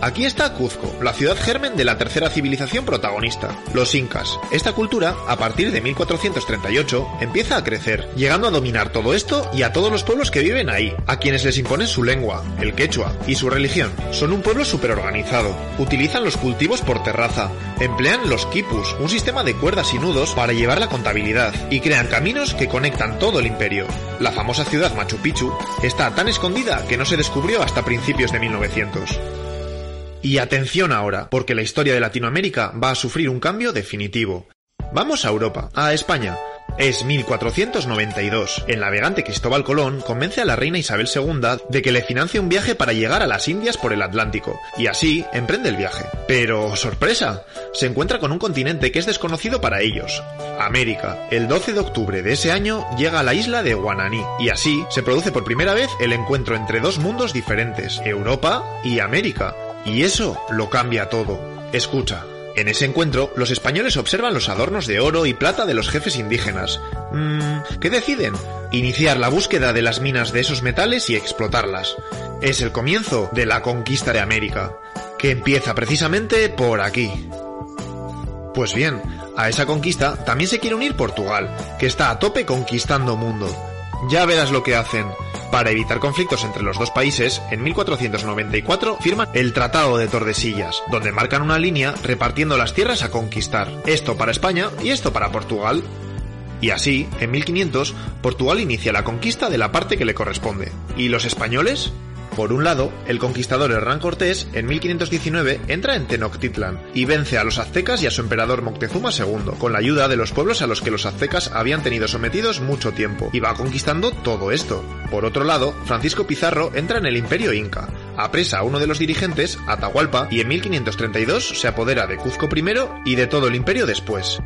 Aquí está Cuzco, la ciudad germen de la tercera civilización protagonista, los incas. Esta cultura, a partir de 1438, empieza a crecer, llegando a dominar todo esto y a todos los pueblos que viven ahí, a quienes les imponen su lengua, el quechua, y su religión. Son un pueblo superorganizado, utilizan los cultivos por terraza, emplean los quipus, un sistema de cuerdas y nudos para llevar la contabilidad, y crean caminos que conectan todo el imperio. La famosa ciudad Machu Picchu está tan escondida que no se descubrió hasta principios de 1900. Y atención ahora, porque la historia de Latinoamérica va a sufrir un cambio definitivo. Vamos a Europa, a España. Es 1492. El navegante Cristóbal Colón convence a la reina Isabel II de que le financie un viaje para llegar a las Indias por el Atlántico, y así emprende el viaje. Pero, sorpresa, se encuentra con un continente que es desconocido para ellos, América. El 12 de octubre de ese año llega a la isla de Guananí, y así se produce por primera vez el encuentro entre dos mundos diferentes, Europa y América. Y eso lo cambia todo. Escucha. En ese encuentro, los españoles observan los adornos de oro y plata de los jefes indígenas. Mmm, ¿qué deciden? Iniciar la búsqueda de las minas de esos metales y explotarlas. Es el comienzo de la conquista de América, que empieza precisamente por aquí. Pues bien, a esa conquista también se quiere unir Portugal, que está a tope conquistando mundo. Ya verás lo que hacen. Para evitar conflictos entre los dos países, en 1494 firman el Tratado de Tordesillas, donde marcan una línea repartiendo las tierras a conquistar. Esto para España y esto para Portugal. Y así, en 1500, Portugal inicia la conquista de la parte que le corresponde. ¿Y los españoles? Por un lado, el conquistador Hernán Cortés, en 1519, entra en Tenochtitlan y vence a los aztecas y a su emperador Moctezuma II, con la ayuda de los pueblos a los que los aztecas habían tenido sometidos mucho tiempo, y va conquistando todo esto. Por otro lado, Francisco Pizarro entra en el imperio inca, apresa a uno de los dirigentes, Atahualpa, y en 1532 se apodera de Cuzco primero y de todo el imperio después.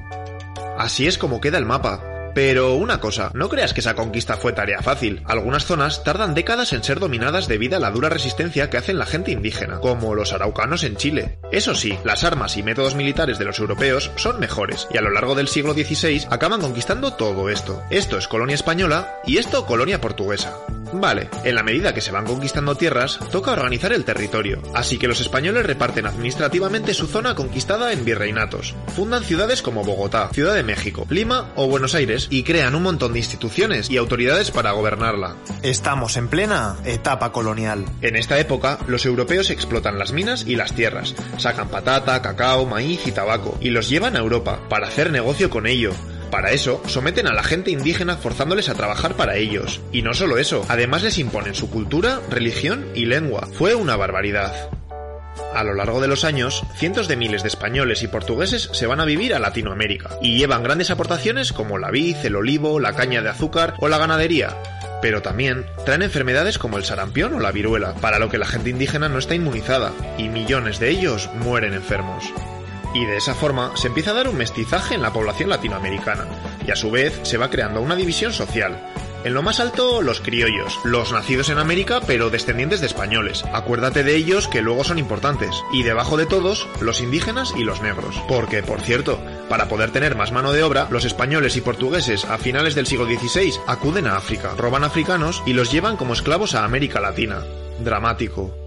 Así es como queda el mapa, pero una cosa, no creas que esa conquista fue tarea fácil. Algunas zonas tardan décadas en ser dominadas debido a la dura resistencia que hacen la gente indígena, como los araucanos en Chile. Eso sí, las armas y métodos militares de los europeos son mejores, y a lo largo del siglo XVI acaban conquistando todo esto. Esto es colonia española y esto colonia portuguesa. Vale, en la medida que se van conquistando tierras, toca organizar el territorio, así que los españoles reparten administrativamente su zona conquistada en virreinatos. Fundan ciudades como Bogotá, Ciudad de México, Lima o Buenos Aires y crean un montón de instituciones y autoridades para gobernarla. Estamos en plena etapa colonial. En esta época, los europeos explotan las minas y las tierras, sacan patata, cacao, maíz y tabaco, y los llevan a Europa para hacer negocio con ello. Para eso, someten a la gente indígena forzándoles a trabajar para ellos. Y no solo eso, además les imponen su cultura, religión y lengua. Fue una barbaridad. A lo largo de los años, cientos de miles de españoles y portugueses se van a vivir a Latinoamérica y llevan grandes aportaciones como la vid, el olivo, la caña de azúcar o la ganadería. Pero también traen enfermedades como el sarampión o la viruela, para lo que la gente indígena no está inmunizada, y millones de ellos mueren enfermos. Y de esa forma se empieza a dar un mestizaje en la población latinoamericana, y a su vez se va creando una división social. En lo más alto, los criollos, los nacidos en América pero descendientes de españoles. Acuérdate de ellos que luego son importantes. Y debajo de todos, los indígenas y los negros. Porque, por cierto, para poder tener más mano de obra, los españoles y portugueses a finales del siglo XVI acuden a África, roban africanos y los llevan como esclavos a América Latina. Dramático.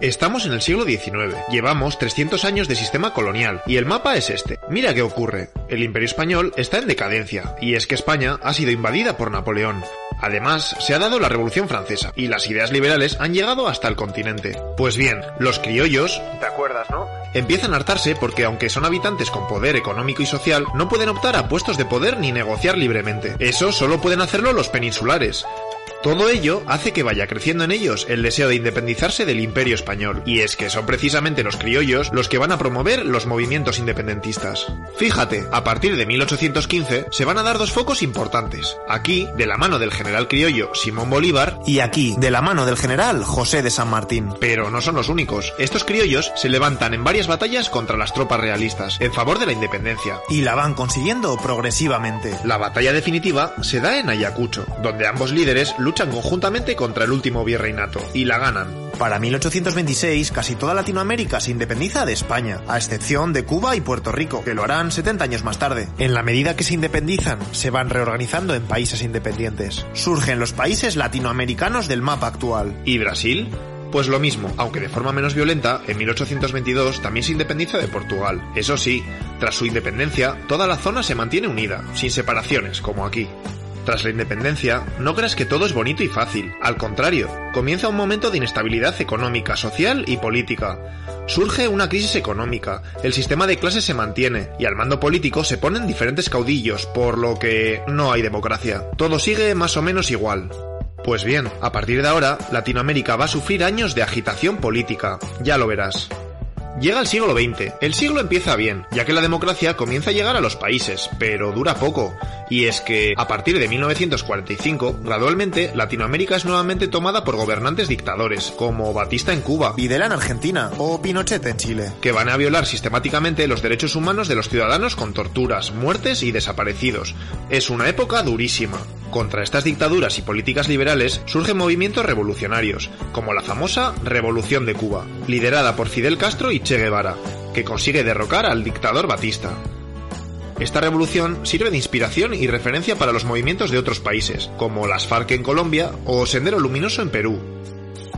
Estamos en el siglo XIX, llevamos 300 años de sistema colonial y el mapa es este. Mira qué ocurre. El imperio español está en decadencia y es que España ha sido invadida por Napoleón. Además, se ha dado la Revolución Francesa y las ideas liberales han llegado hasta el continente. Pues bien, los criollos, ¿te acuerdas, no? Empiezan a hartarse porque aunque son habitantes con poder económico y social, no pueden optar a puestos de poder ni negociar libremente. Eso solo pueden hacerlo los peninsulares. Todo ello hace que vaya creciendo en ellos el deseo de independizarse del imperio español, y es que son precisamente los criollos los que van a promover los movimientos independentistas. Fíjate, a partir de 1815 se van a dar dos focos importantes. Aquí, de la mano del general criollo Simón Bolívar, y aquí, de la mano del general José de San Martín. Pero no son los únicos. Estos criollos se levantan en varias batallas contra las tropas realistas, en favor de la independencia. Y la van consiguiendo progresivamente. La batalla definitiva se da en Ayacucho, donde ambos líderes conjuntamente contra el último virreinato y la ganan. Para 1826, casi toda Latinoamérica se independiza de España, a excepción de Cuba y Puerto Rico, que lo harán 70 años más tarde. En la medida que se independizan, se van reorganizando en países independientes. Surgen los países latinoamericanos del mapa actual. ¿Y Brasil? Pues lo mismo, aunque de forma menos violenta, en 1822 también se independiza de Portugal. Eso sí, tras su independencia, toda la zona se mantiene unida, sin separaciones, como aquí. Tras la independencia, no creas que todo es bonito y fácil. Al contrario, comienza un momento de inestabilidad económica, social y política. Surge una crisis económica, el sistema de clases se mantiene y al mando político se ponen diferentes caudillos, por lo que no hay democracia. Todo sigue más o menos igual. Pues bien, a partir de ahora, Latinoamérica va a sufrir años de agitación política, ya lo verás. Llega el siglo XX. El siglo empieza bien, ya que la democracia comienza a llegar a los países, pero dura poco. Y es que, a partir de 1945, gradualmente, Latinoamérica es nuevamente tomada por gobernantes dictadores, como Batista en Cuba, Videla en Argentina o Pinochet en Chile, que van a violar sistemáticamente los derechos humanos de los ciudadanos con torturas, muertes y desaparecidos. Es una época durísima. Contra estas dictaduras y políticas liberales surgen movimientos revolucionarios, como la famosa Revolución de Cuba, liderada por Fidel Castro y Che Guevara, que consigue derrocar al dictador Batista. Esta revolución sirve de inspiración y referencia para los movimientos de otros países, como las FARC en Colombia o Sendero Luminoso en Perú.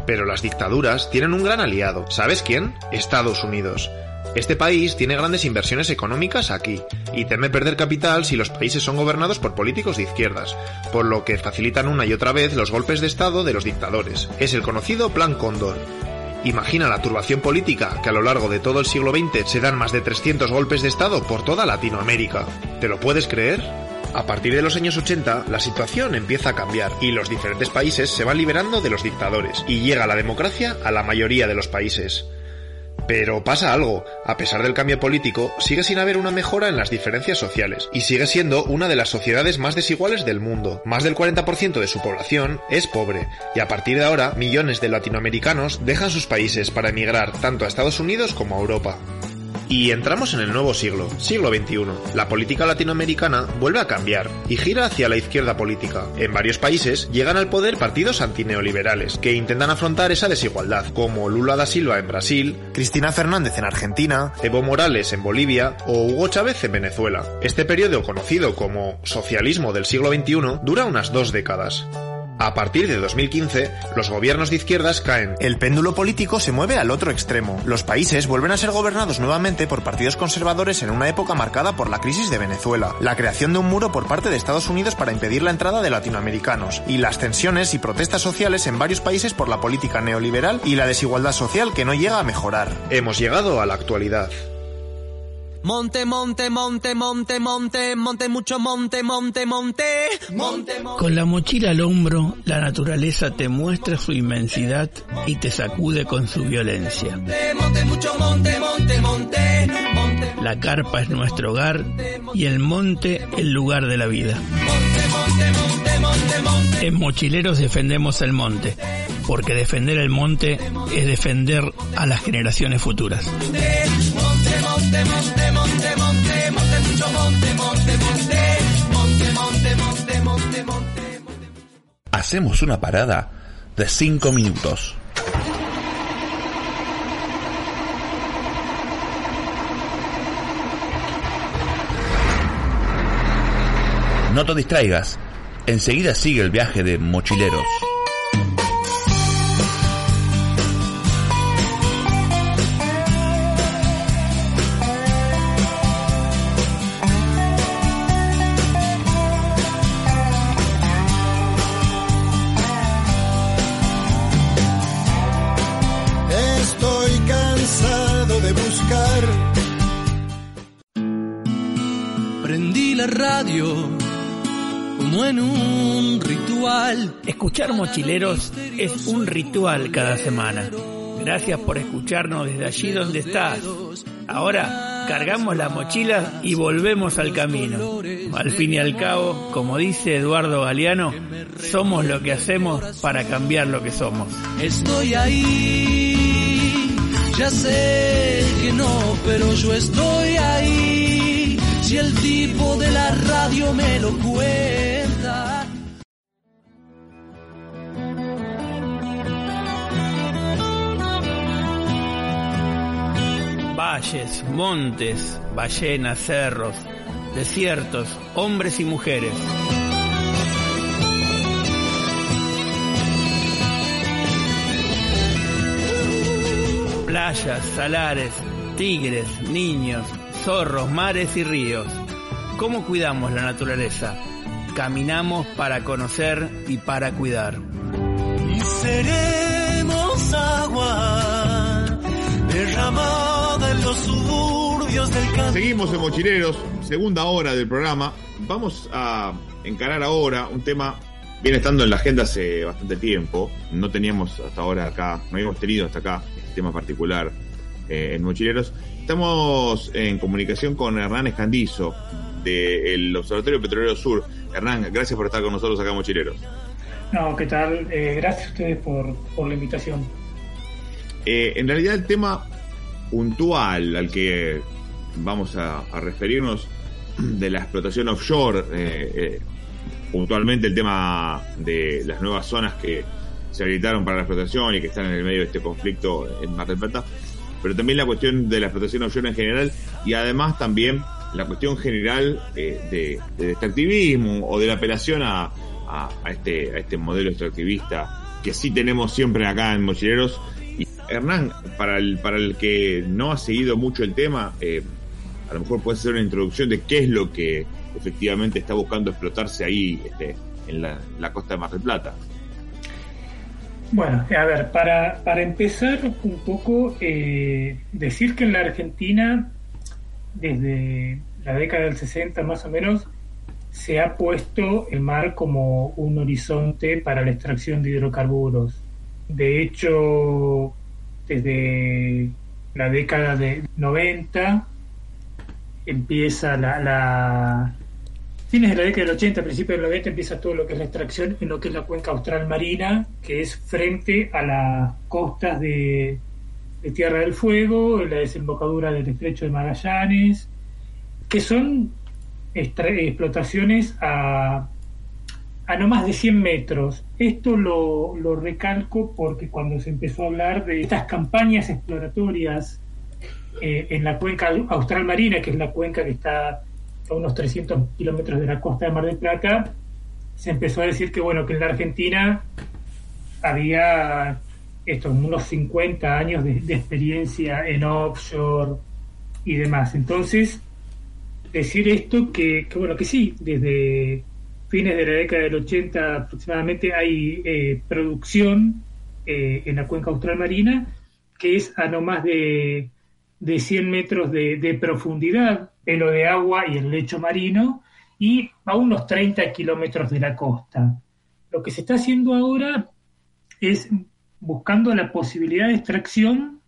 Pero las dictaduras tienen un gran aliado. ¿Sabes quién? Estados Unidos. Este país tiene grandes inversiones económicas aquí y teme perder capital si los países son gobernados por políticos de izquierdas, por lo que facilitan una y otra vez los golpes de Estado de los dictadores. Es el conocido Plan Cóndor. Imagina la turbación política que a lo largo de todo el siglo XX se dan más de 300 golpes de Estado por toda Latinoamérica. ¿Te lo puedes creer? A partir de los años 80, la situación empieza a cambiar y los diferentes países se van liberando de los dictadores y llega la democracia a la mayoría de los países. Pero pasa algo, a pesar del cambio político, sigue sin haber una mejora en las diferencias sociales y sigue siendo una de las sociedades más desiguales del mundo. Más del 40% de su población es pobre y a partir de ahora millones de latinoamericanos dejan sus países para emigrar tanto a Estados Unidos como a Europa. Y entramos en el nuevo siglo, siglo XXI. La política latinoamericana vuelve a cambiar y gira hacia la izquierda política. En varios países llegan al poder partidos antineoliberales que intentan afrontar esa desigualdad, como Lula da Silva en Brasil, Cristina Fernández en Argentina, Evo Morales en Bolivia o Hugo Chávez en Venezuela. Este periodo conocido como socialismo del siglo XXI dura unas dos décadas. A partir de 2015, los gobiernos de izquierdas caen. El péndulo político se mueve al otro extremo. Los países vuelven a ser gobernados nuevamente por partidos conservadores en una época marcada por la crisis de Venezuela, la creación de un muro por parte de Estados Unidos para impedir la entrada de latinoamericanos, y las tensiones y protestas sociales en varios países por la política neoliberal y la desigualdad social que no llega a mejorar. Hemos llegado a la actualidad. Monte, monte, monte, monte, monte, monte, mucho monte, monte, monte, monte, Con la mochila al hombro, la naturaleza te muestra su inmensidad y te sacude con su violencia. monte, mucho monte, monte, monte, monte. La carpa es nuestro hogar y el monte el lugar de la vida. En Mochileros defendemos el monte, porque defender el monte es defender a las generaciones futuras. Monte, monte, monte, Hacemos una parada de 5 minutos. No te distraigas, enseguida sigue el viaje de mochileros. Prendí la radio como en un ritual. Escuchar mochileros es un ritual cada semana. Gracias por escucharnos desde allí donde estás. Ahora cargamos la mochila y volvemos al camino. Al fin y al cabo, como dice Eduardo Galeano, somos lo que hacemos para cambiar lo que somos. Estoy ahí, ya sé que no, pero yo estoy ahí. Si el tipo de la radio me lo cuenta. Valles, montes, ballenas, cerros, desiertos, hombres y mujeres. Playas, salares, tigres, niños, zorros, mares y ríos. ¿Cómo cuidamos la naturaleza? Caminamos para conocer y para cuidar. Y seremos agua derramada en los suburbios del campo. Seguimos en Mochileros, segunda hora del programa. Vamos a encarar ahora un tema viene estando en la agenda hace bastante tiempo. No teníamos hasta ahora acá, no habíamos tenido hasta acá este tema particular eh, en Mochileros. Estamos en comunicación con Hernán Escandizo del Observatorio Petrolero Sur. Hernán, gracias por estar con nosotros acá Mochileros. No, ¿qué tal? Eh, gracias a ustedes por, por la invitación. Eh, en realidad el tema puntual al que vamos a, a referirnos de la explotación offshore, eh, eh, puntualmente el tema de las nuevas zonas que se habilitaron para la explotación y que están en el medio de este conflicto en Mar del Plata, pero también la cuestión de la explotación offshore en general y además también la cuestión general eh, de, extractivismo o de la apelación a, a, este, a este modelo extractivista que sí tenemos siempre acá en Mochileros y Hernán, para el, para el que no ha seguido mucho el tema, eh, a lo mejor puede hacer una introducción de qué es lo que efectivamente está buscando explotarse ahí este, en la, costa de Mar del Plata. Bueno, a ver, para, para empezar un poco, eh, decir que en la Argentina, desde la década del 60 más o menos, se ha puesto el mar como un horizonte para la extracción de hidrocarburos. De hecho, desde la década de 90 empieza la, fines de la década del 80, principios del 90 empieza todo lo que es la extracción en lo que es la cuenca austral marina, que es frente a las costas de, Tierra del Fuego, la desembocadura del estrecho de Magallanes, que son explotaciones a, a no más de 100 metros. Esto lo, lo recalco porque cuando se empezó a hablar de estas campañas exploratorias eh, en la cuenca austral marina, que es la cuenca que está a unos 300 kilómetros de la costa de Mar del Plata, se empezó a decir que bueno que en la Argentina había esto, unos 50 años de, experiencia en offshore y demás. Entonces, decir esto que, bueno que sí, desde fines de la década del 80 aproximadamente hay eh, producción eh, en la cuenca austral marina que es a no más de de 100 metros de, profundidad, pelo de agua y el lecho marino, y a unos 30 kilómetros de la costa. Lo que se está haciendo ahora es buscando la posibilidad de extracción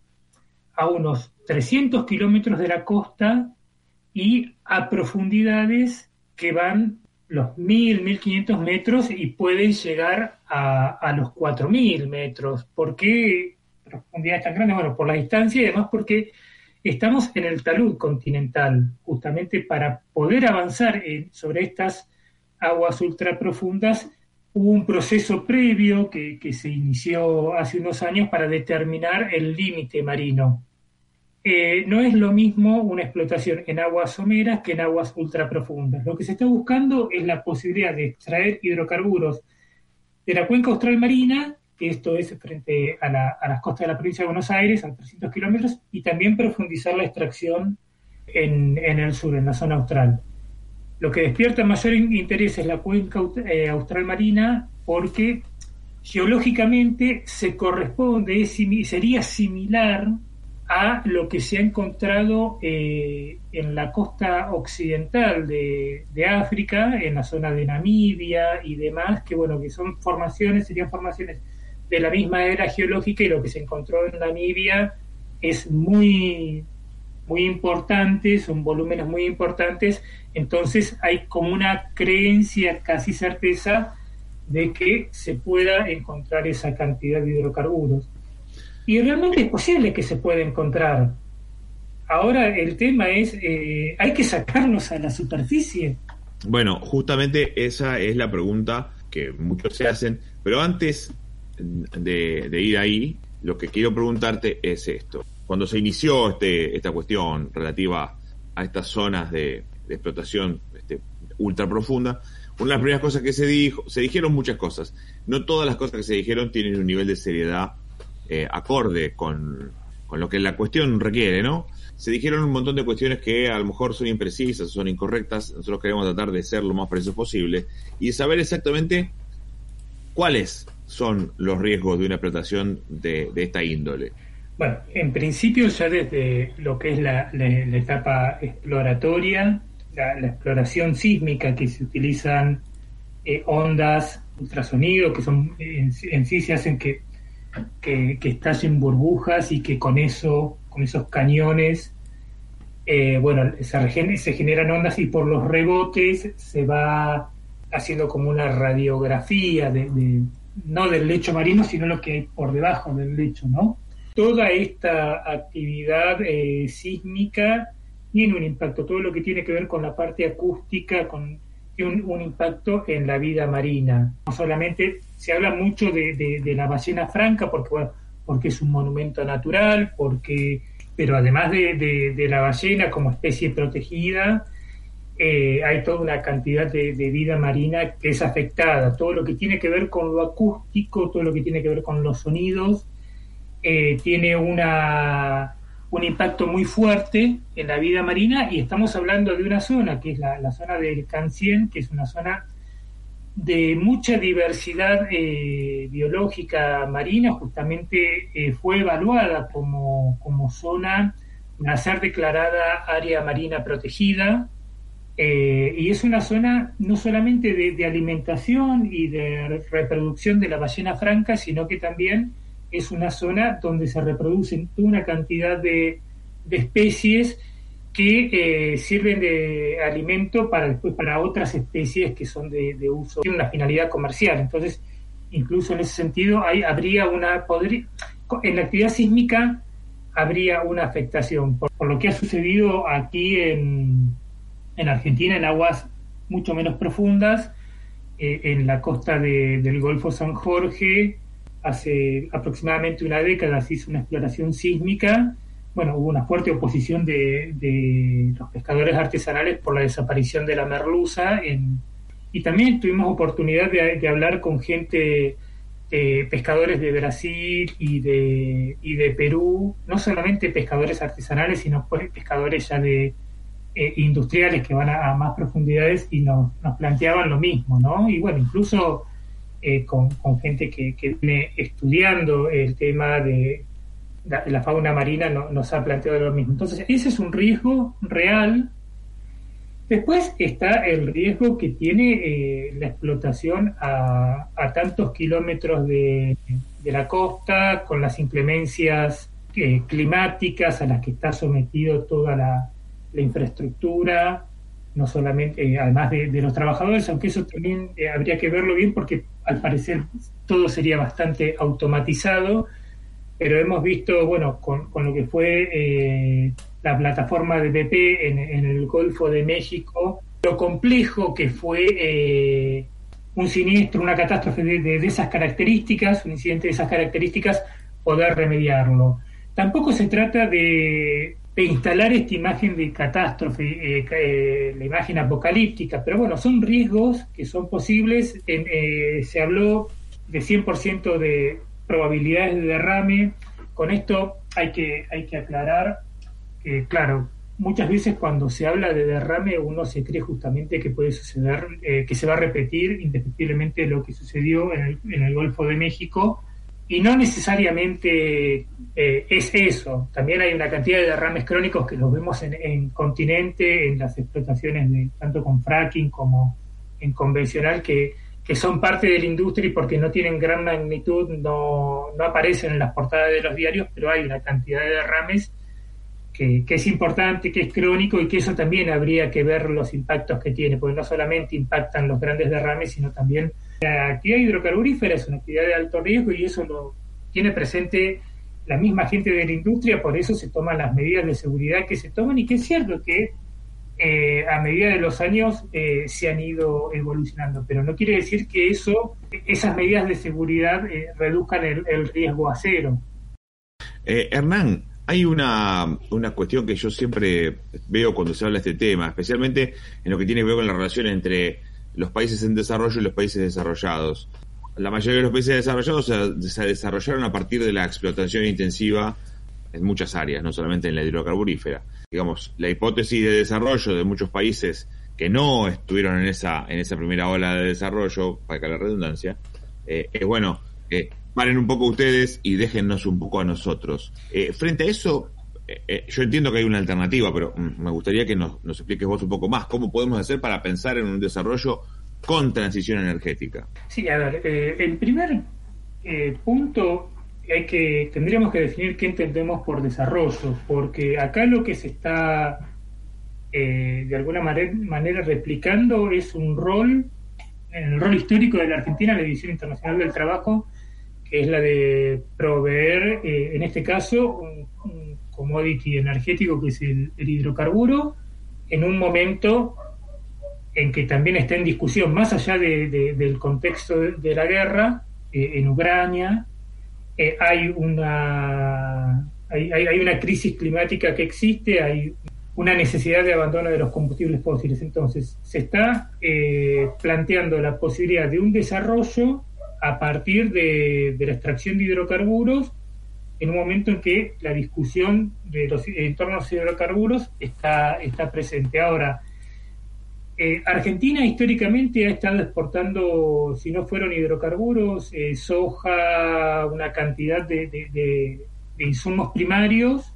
a unos 300 kilómetros de la costa y a profundidades que van los 1.000, 1.500 metros y pueden llegar a, a los 4.000 metros. ¿Por qué profundidades tan grandes? Bueno, por la distancia y además porque Estamos en el talud continental, justamente para poder avanzar sobre estas aguas ultraprofundas. Hubo un proceso previo que, se inició hace unos años para determinar el límite marino. Eh, no es lo mismo una explotación en aguas someras que en aguas ultraprofundas. Lo que se está buscando es la posibilidad de extraer hidrocarburos de la cuenca austral marina esto es frente a, las costas de la provincia de Buenos Aires, a 300 kilómetros, y también profundizar la extracción en, el sur, en la zona austral. Lo que despierta mayor interés es la cuenca eh, austral marina porque geológicamente se corresponde, sería similar a lo que se ha encontrado eh, en la costa occidental de, de, África, en la zona de Namibia y demás, que bueno, que son formaciones, serían formaciones de la misma era geológica y lo que se encontró en Namibia es muy, muy importante, son volúmenes muy importantes, entonces hay como una creencia, casi certeza, de que se pueda encontrar esa cantidad de hidrocarburos. Y realmente es posible que se pueda encontrar. Ahora el tema es, eh, hay que sacarnos a la superficie. Bueno, justamente esa es la pregunta que muchos se hacen, pero antes de, ir ahí, lo que quiero preguntarte es esto. Cuando se inició este, esta cuestión relativa a estas zonas de, explotación este, ultra profunda, una de las primeras cosas que se dijo, se dijeron muchas cosas. No todas las cosas que se dijeron tienen un nivel de seriedad eh, acorde con, con lo que la cuestión requiere, ¿no? Se dijeron un montón de cuestiones que a lo mejor son imprecisas, son incorrectas. Nosotros queremos tratar de ser lo más preciso posible y saber exactamente cuáles son los riesgos de una explotación de, esta índole? Bueno, en principio ya desde lo que es la, etapa exploratoria, la, exploración sísmica que se utilizan eh, ondas, ultrasonido, que son en, sí se hacen que, que, estallen burbujas y que con eso, con esos cañones, eh, bueno, se, se generan ondas y por los rebotes se va haciendo como una radiografía de, no del lecho marino, sino lo que hay por debajo del lecho, ¿no? Toda esta actividad eh, sísmica tiene un impacto, todo lo que tiene que ver con la parte acústica, con un, impacto en la vida marina. No solamente se habla mucho de, la ballena franca, porque, bueno, porque es un monumento natural, porque, pero además de, de la ballena como especie protegida, eh, hay toda una cantidad de, vida marina que es afectada, todo lo que tiene que ver con lo acústico, todo lo que tiene que ver con los sonidos, eh, tiene una, un impacto muy fuerte en la vida marina y estamos hablando de una zona que es la, la zona del Cancien, que es una zona de mucha diversidad eh, biológica marina, justamente eh, fue evaluada como, como zona a ser declarada área marina protegida, eh, y es una zona no solamente de, alimentación y de reproducción de la ballena franca, sino que también es una zona donde se reproducen una cantidad de, de especies que eh, sirven de alimento para después para otras especies que son de, uso, tienen una finalidad comercial. Entonces, incluso en ese sentido, hay, habría una, podría, en la actividad sísmica habría una afectación por, lo que ha sucedido aquí en, en, Argentina, en aguas mucho menos profundas, eh, en la costa del Golfo San Jorge, hace aproximadamente una década se hizo una exploración sísmica bueno, hubo una fuerte oposición de, los pescadores artesanales por la desaparición de la merluza. y también tuvimos oportunidad de, hablar con gente, de pescadores de Brasil y de, y de Perú, no solamente pescadores artesanales, sino pues pescadores ya de eh, industriales que van a, más profundidades y nos, planteaban lo mismo, ¿no? Y bueno, incluso eh, con, gente que, viene estudiando el tema de la, fauna marina no, nos ha planteado lo mismo. Entonces, ese es un riesgo real. Después está el riesgo que tiene eh, la explotación a, tantos kilómetros de, la costa, con las inclemencias climáticas a las que está sometido toda la, infraestructura, no solamente, eh, además de, los trabajadores, aunque eso también habría que verlo bien porque al parecer todo sería bastante automatizado pero hemos visto, bueno, con, lo que fue eh, la plataforma de BP en, el Golfo de México, lo complejo que fue eh, un siniestro, una catástrofe de, esas características, un incidente de esas características, poder remediarlo. Tampoco se trata de, instalar esta imagen de catástrofe, eh, la imagen apocalíptica, pero bueno, son riesgos que son posibles. se habló de 100% de probabilidades de derrame. Con esto hay que, hay que aclarar que, claro, muchas veces cuando se habla de derrame uno se cree justamente que puede suceder, eh, que se va a repetir indefectiblemente lo que sucedió en el, en el Golfo de México. Y no necesariamente eh, es eso. También hay una cantidad de derrames crónicos que los vemos en, en continente, en las explotaciones de tanto con fracking como en convencional, que, que son parte de la industria y porque no tienen gran magnitud no, no aparecen en las portadas de los diarios, pero hay una cantidad de derrames que, que, es importante, que es crónico y que eso también habría que ver los impactos que tiene, porque no solamente impactan los grandes derrames, sino también la actividad hidrocarburífera es una actividad de alto riesgo y eso lo tiene presente la misma gente de la industria, por eso se toman las medidas de seguridad que se toman y que es cierto que eh, a medida de los años eh, se han ido evolucionando, pero no quiere decir que eso, esas medidas de seguridad eh, reduzcan el, riesgo a cero. Hernán, hay una, una cuestión que yo siempre veo cuando se habla de este tema, especialmente en lo que tiene que ver con la relación entre los países en desarrollo y los países desarrollados. La mayoría de los países desarrollados se desarrollaron a partir de la explotación intensiva en muchas áreas, no solamente en la hidrocarburífera. Digamos, la hipótesis de desarrollo de muchos países que no estuvieron en esa, en esa primera ola de desarrollo, para que la redundancia, eh, es bueno, eh, paren un poco ustedes y déjennos un poco a nosotros. Eh, frente a eso, eh, yo entiendo que hay una alternativa, pero mm, me gustaría que nos, nos expliques vos un poco más cómo podemos hacer para pensar en un desarrollo con transición energética. Sí, a ver, el primer punto hay que, tendríamos que definir qué entendemos por desarrollo, porque acá lo que se está eh, de alguna manera, replicando es un rol, el rol histórico de la Argentina, la División Internacional del Trabajo, que es la de proveer, eh, en este caso, un, commodity energético que es el, hidrocarburo, en un momento en que también está en discusión, más allá del contexto de, la guerra eh, en Ucrania, eh, hay, una, hay, hay, una crisis climática que existe, hay una necesidad de abandono de los combustibles fósiles. Entonces, se está eh, planteando la posibilidad de un desarrollo a partir de, la extracción de hidrocarburos en un momento en que la discusión de los entornos hidrocarburos está, está presente. Ahora, eh, Argentina históricamente ha estado exportando, si no fueron hidrocarburos, eh, soja, una cantidad de, insumos primarios,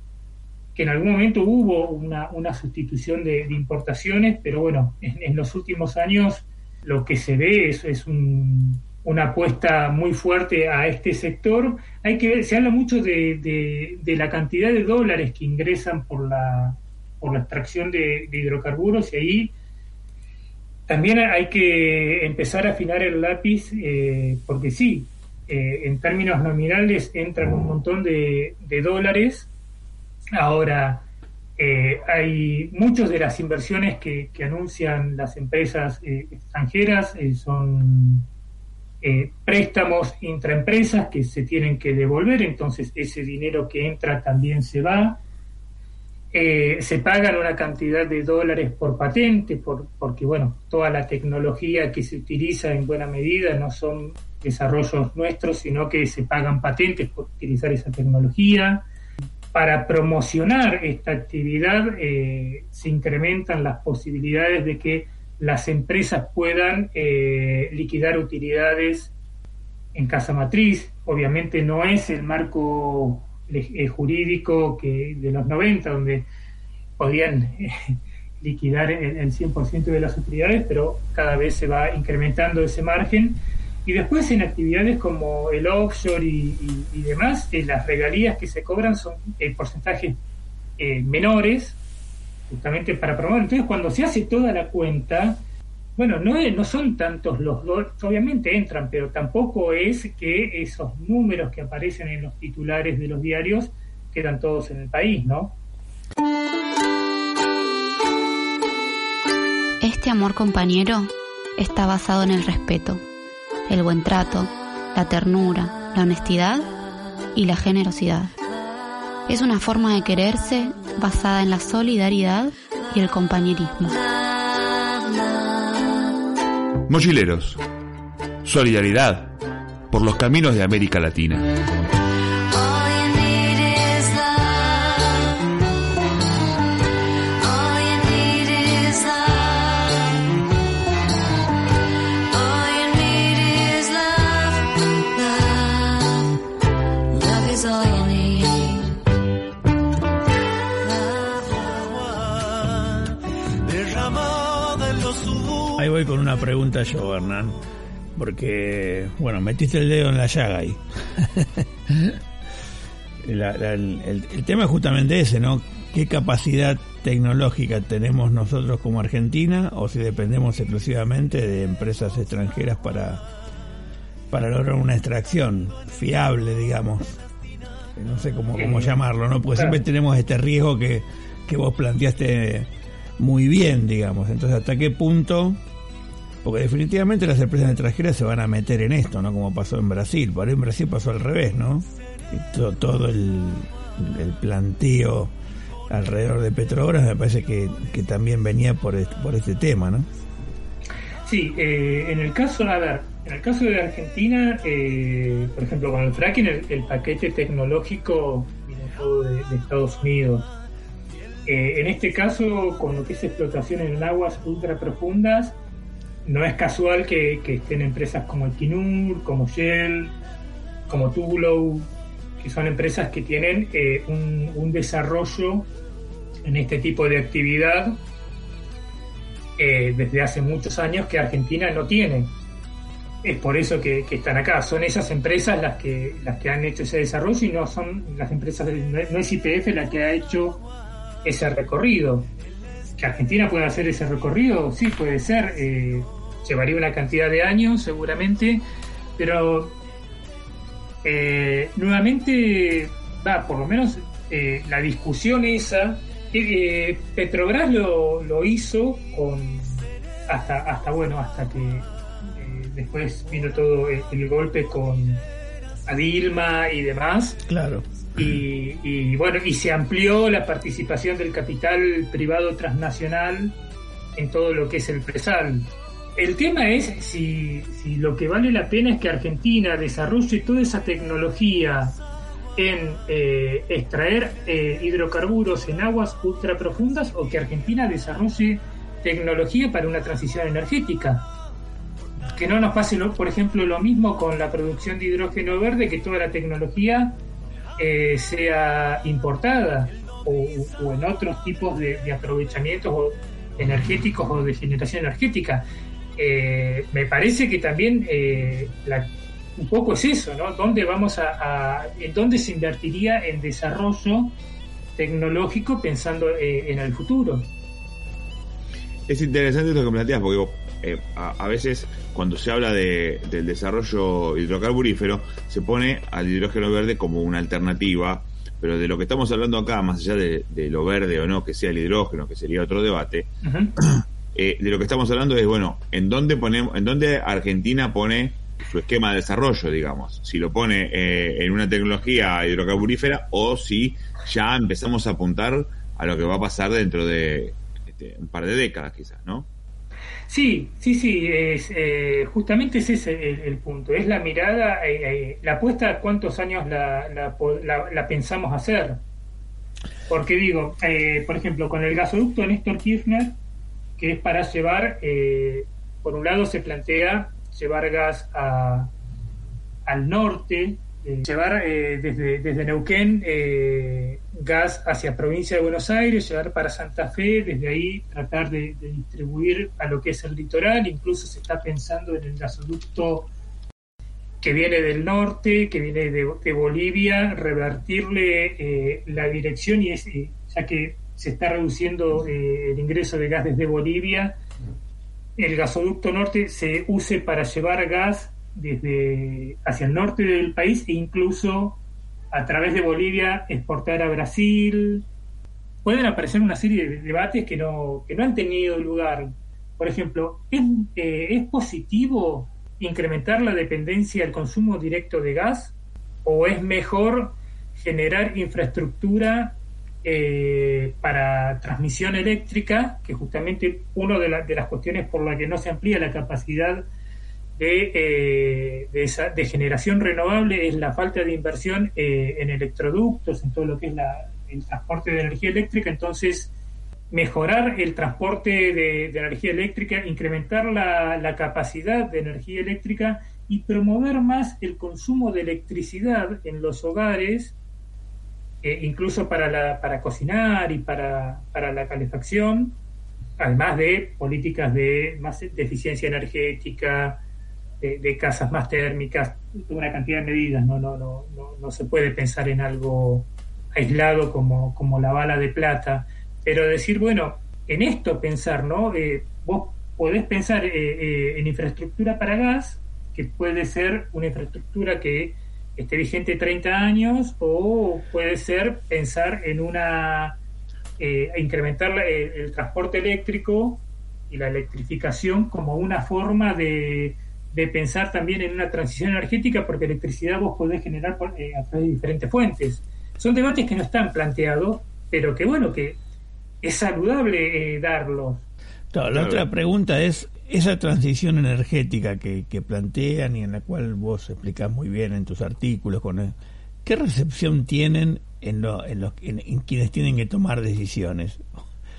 que en algún momento hubo una, una sustitución de, importaciones, pero bueno, en, los últimos años lo que se ve es, es un, una apuesta muy fuerte a este sector. Hay que se habla mucho de, de, la cantidad de dólares que ingresan por la, por la extracción de, hidrocarburos y ahí también hay que empezar a afinar el lápiz eh, porque sí, eh, en términos nominales entran un montón de, de dólares. Ahora, eh, hay muchas de las inversiones que anuncian las empresas extranjeras son eh, préstamos intraempresas que se tienen que devolver, entonces ese dinero que entra también se va. Eh, se pagan una cantidad de dólares por patente, por, porque bueno, toda la tecnología que se utiliza en buena medida no son desarrollos nuestros, sino que se pagan patentes por utilizar esa tecnología. Para promocionar esta actividad eh, se incrementan las posibilidades de que las empresas puedan eh, liquidar utilidades en casa matriz. Obviamente no es el marco eh, jurídico que de los 90, donde podían eh, liquidar el, 100% de las utilidades, pero cada vez se va incrementando ese margen. Y después en actividades como el offshore y, demás, las regalías que se cobran son porcentajes menores, justamente para promover. Entonces, cuando se hace toda la cuenta, bueno, no, no son tantos los dólares, obviamente entran, pero tampoco es que esos números que aparecen en los titulares de los diarios quedan todos en el país, ¿no? Este amor compañero está basado en el respeto, el buen trato, la ternura, la honestidad y la generosidad. Es una forma de quererse basada en la solidaridad y el compañerismo. Mochileros. Solidaridad por los caminos de América Latina. Voy con una pregunta yo, Hernán. Porque, bueno, metiste el dedo en la llaga ahí. el, tema es justamente ese, ¿no? ¿Qué capacidad tecnológica tenemos nosotros como Argentina o si dependemos exclusivamente de empresas extranjeras para, para lograr una extracción fiable, digamos? No sé cómo, cómo llamarlo, ¿no? Porque siempre tenemos este riesgo que, que vos planteaste muy bien, digamos. Entonces, ¿hasta qué punto porque definitivamente las empresas extranjeras se van a meter en esto, ¿no? Como pasó en Brasil. Por ahí en Brasil pasó al revés, ¿no? Y todo, el, planteo alrededor de Petrobras me parece que, también venía por este, por este tema, ¿no? Sí, eh, en el caso, a ver, en el caso de Argentina, eh, por ejemplo, con el fracking, el, paquete tecnológico viene de, Estados Unidos. Eh, en este caso, con lo que es explotación en aguas ultra profundas, no es casual que, estén empresas como Equinur, como Shell, como Tubulow, que son empresas que tienen eh, un, desarrollo en este tipo de actividad eh, desde hace muchos años que Argentina no tiene. Es por eso que, están acá. Son esas empresas las que, las que han hecho ese desarrollo y no son las empresas, no es IPF la que ha hecho ese recorrido. ¿Que Argentina pueda hacer ese recorrido? Sí, puede ser. Eh, llevaría una cantidad de años seguramente, pero eh, nuevamente, va, por lo menos eh, la discusión esa, eh, Petrobras lo, lo, hizo con hasta, hasta bueno, hasta que después vino todo el, golpe con Adilma y demás. Claro. Y, y, bueno, y se amplió la participación del capital privado transnacional en todo lo que es el presal el tema es si, lo que vale la pena es que Argentina desarrolle toda esa tecnología en eh, extraer eh, hidrocarburos en aguas ultraprofundas o que Argentina desarrolle tecnología para una transición energética. Que no nos pase, lo- por ejemplo, lo mismo con la producción de hidrógeno verde, que toda la tecnología eh, sea importada o, o en otros tipos de, de aprovechamientos o energéticos o de generación energética. Eh, me parece que también eh, la- un poco es eso, ¿no? ¿Dónde vamos a, a- en dónde se invertiría en desarrollo tecnológico pensando eh, en el futuro? Es interesante esto que planteas, porque eh, a, a veces cuando se habla de, del desarrollo hidrocarburífero, se pone al hidrógeno verde como una alternativa, pero de lo que estamos hablando acá, más allá de, de lo verde o no que sea el hidrógeno, que sería otro debate, eh, de lo que estamos hablando es, bueno, ¿en dónde, ponemos, en dónde Argentina pone su esquema de desarrollo, digamos? Si lo pone eh, en una tecnología hidrocarburífera o si ya empezamos a apuntar a lo que va a pasar dentro de este, un par de décadas, quizás, ¿no? Sí, sí, sí, es, eh, justamente ese es el, punto, es la mirada, eh, eh, la apuesta cuántos años la, la, la- la pensamos hacer. Porque digo, eh, por ejemplo, con el gasoducto Néstor Kirchner, que es para llevar, eh, por un lado se plantea llevar gas a, al norte, eh, llevar eh, desde, desde Neuquén eh, gas hacia provincia de Buenos Aires, llevar para Santa Fe, desde ahí tratar de, de distribuir a lo que es el litoral, incluso se está pensando en el gasoducto que viene del norte, que viene de, de Bolivia, revertirle eh, la dirección y es, ya que se está reduciendo eh, el ingreso de gas desde Bolivia, el gasoducto norte se use para llevar gas desde hacia el norte del país e incluso a través de Bolivia exportar a Brasil. Pueden aparecer una serie de debates que no, que no han tenido lugar. Por ejemplo, ¿es, eh, ¿es positivo incrementar la dependencia del consumo directo de gas o es mejor generar infraestructura eh, para transmisión eléctrica, que justamente una de, la- de las cuestiones por la que no se amplía la capacidad de, eh, esa- de generación renovable es la falta de inversión eh, en electroductos, en todo lo que es la- el transporte de energía eléctrica. Entonces, mejorar el transporte de, de energía eléctrica, incrementar la, la capacidad de energía eléctrica y promover más el consumo de electricidad en los hogares, incluso para, la, para cocinar y para, para la calefacción, además de políticas de más de eficiencia energética, de, de casas más térmicas, una cantidad de medidas. No, no, no, no, no se puede pensar en algo aislado como, como la bala de plata, pero decir, bueno, en esto pensar, ¿no? Eh, vos podés pensar eh, eh, en infraestructura para gas, que puede ser una infraestructura que esté vigente 30 años, o puede ser pensar en una eh, incrementar el, el transporte eléctrico y la electrificación como una forma de, de pensar también en una transición energética, porque electricidad vos podés generar por- eh, a través de diferentes fuentes. Son debates que no están planteados, pero que bueno, que es saludable eh, darlos. Claro, la otra pregunta es esa transición energética que, que plantean y en la cual vos explicás muy bien en tus artículos, con el- ¿qué recepción tienen en, lo- en, los, en, en quienes tienen que tomar decisiones?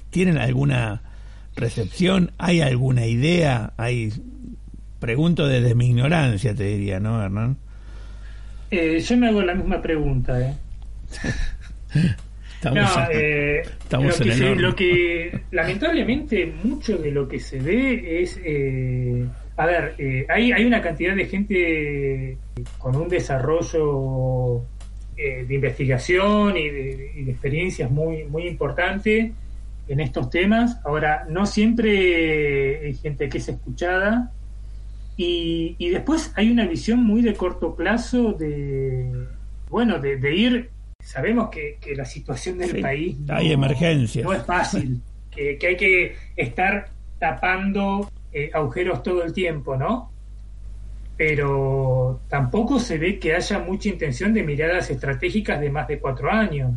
¿Tienen alguna recepción? ¿Hay alguna idea? ¿Hay Pregunto desde mi ignorancia, te diría, ¿no, Hernán? Eh, yo me hago la misma pregunta. ¿eh? Estamos, No, eh, estamos lo, que el se- horno. lo que lamentablemente mucho de lo que se ve es eh, a ver eh, hay, hay una cantidad de gente con un desarrollo eh, de investigación y de, y de experiencias muy muy importante en estos temas ahora no siempre hay gente que es escuchada y, y después hay una visión muy de corto plazo de bueno de, de ir sabemos que, que la situación del Sí, país no, hay emergencias. no es fácil, que, que hay que estar tapando eh, agujeros todo el tiempo, ¿no? Pero tampoco se ve que haya mucha intención de miradas estratégicas de más de cuatro años.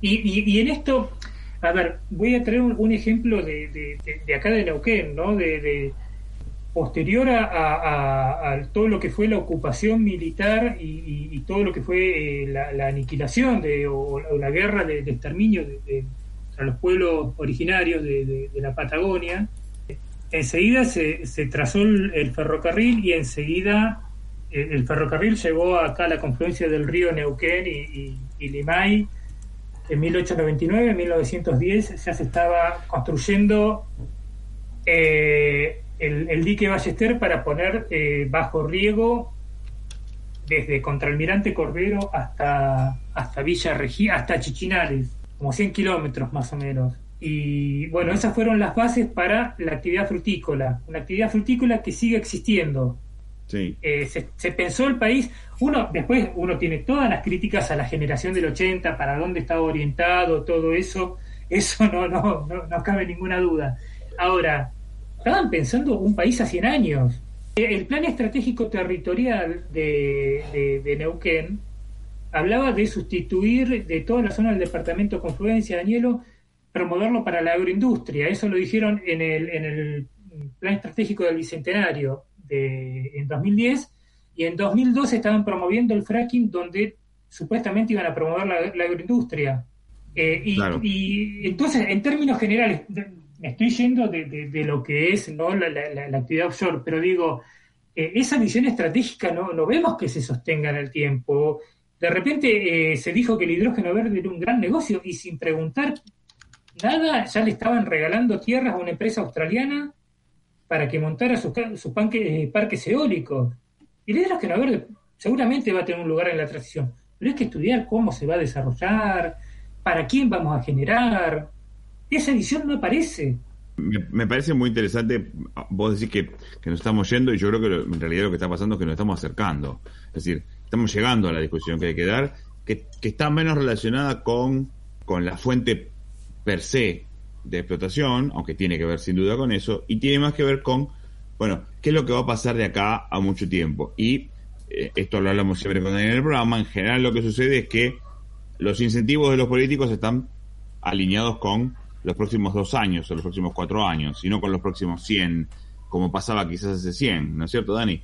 Y, y- y en esto, a ver, voy a traer un, un ejemplo de, de- de- de acá de Neuquén, ¿no? De, de- posterior a, todo lo que fue la ocupación militar y, todo lo que fue eh, la, aniquilación de, o, la guerra de, exterminio de, los pueblos originarios de, la Patagonia, enseguida se, trazó el, ferrocarril y enseguida el, ferrocarril llegó acá a la confluencia del río Neuquén y, Limay. En 1899, en 1910 ya se estaba construyendo eh, el, dique Ballester para poner eh, bajo riego desde Contralmirante Cordero hasta, hasta Villa Regía, hasta Chichinales, como 100 kilómetros más o menos. Y bueno, esas fueron las bases para la actividad frutícola, una actividad frutícola que sigue existiendo. Sí. Eh, se, pensó el país, uno después uno tiene todas las críticas a la generación del 80, para dónde estaba orientado, todo eso, eso no, no, no, no cabe ninguna duda. Ahora, estaban pensando un país a 100 años. El plan estratégico territorial de, Neuquén hablaba de sustituir de toda la zona del departamento Confluencia de Añelo, promoverlo para la agroindustria. Eso lo dijeron en el, en el plan estratégico del Bicentenario de, en 2010 y en 2012 estaban promoviendo el fracking donde supuestamente iban a promover la, agroindustria. Eh, y, y, entonces, en términos generales, estoy yendo de, lo que es la, actividad offshore, pero digo, eh, esa visión estratégica no, no vemos que se sostenga en el tiempo. De repente eh, se dijo que el hidrógeno verde era un gran negocio y sin preguntar nada ya le estaban regalando tierras a una empresa australiana para que montara sus, sus eh, parques eólicos. Y el hidrógeno verde seguramente va a tener un lugar en la transición, pero hay que estudiar cómo se va a desarrollar, para quién vamos a generar, esa edición no aparece. Me, parece muy interesante, vos decís que, nos estamos yendo y yo creo que en realidad lo que está pasando es que nos estamos acercando. Es decir, estamos llegando a la discusión que hay que dar, que, está menos relacionada con, con la fuente per se de explotación, aunque tiene que ver sin duda con eso, y tiene más que ver con, bueno, qué es lo que va a pasar de acá a mucho tiempo. Y eh, esto lo hablamos siempre con el programa, en general lo que sucede es que los incentivos de los políticos están alineados con los próximos dos años o los próximos cuatro años, y no con los próximos 100, como pasaba quizás hace 100, ¿no es cierto, Dani?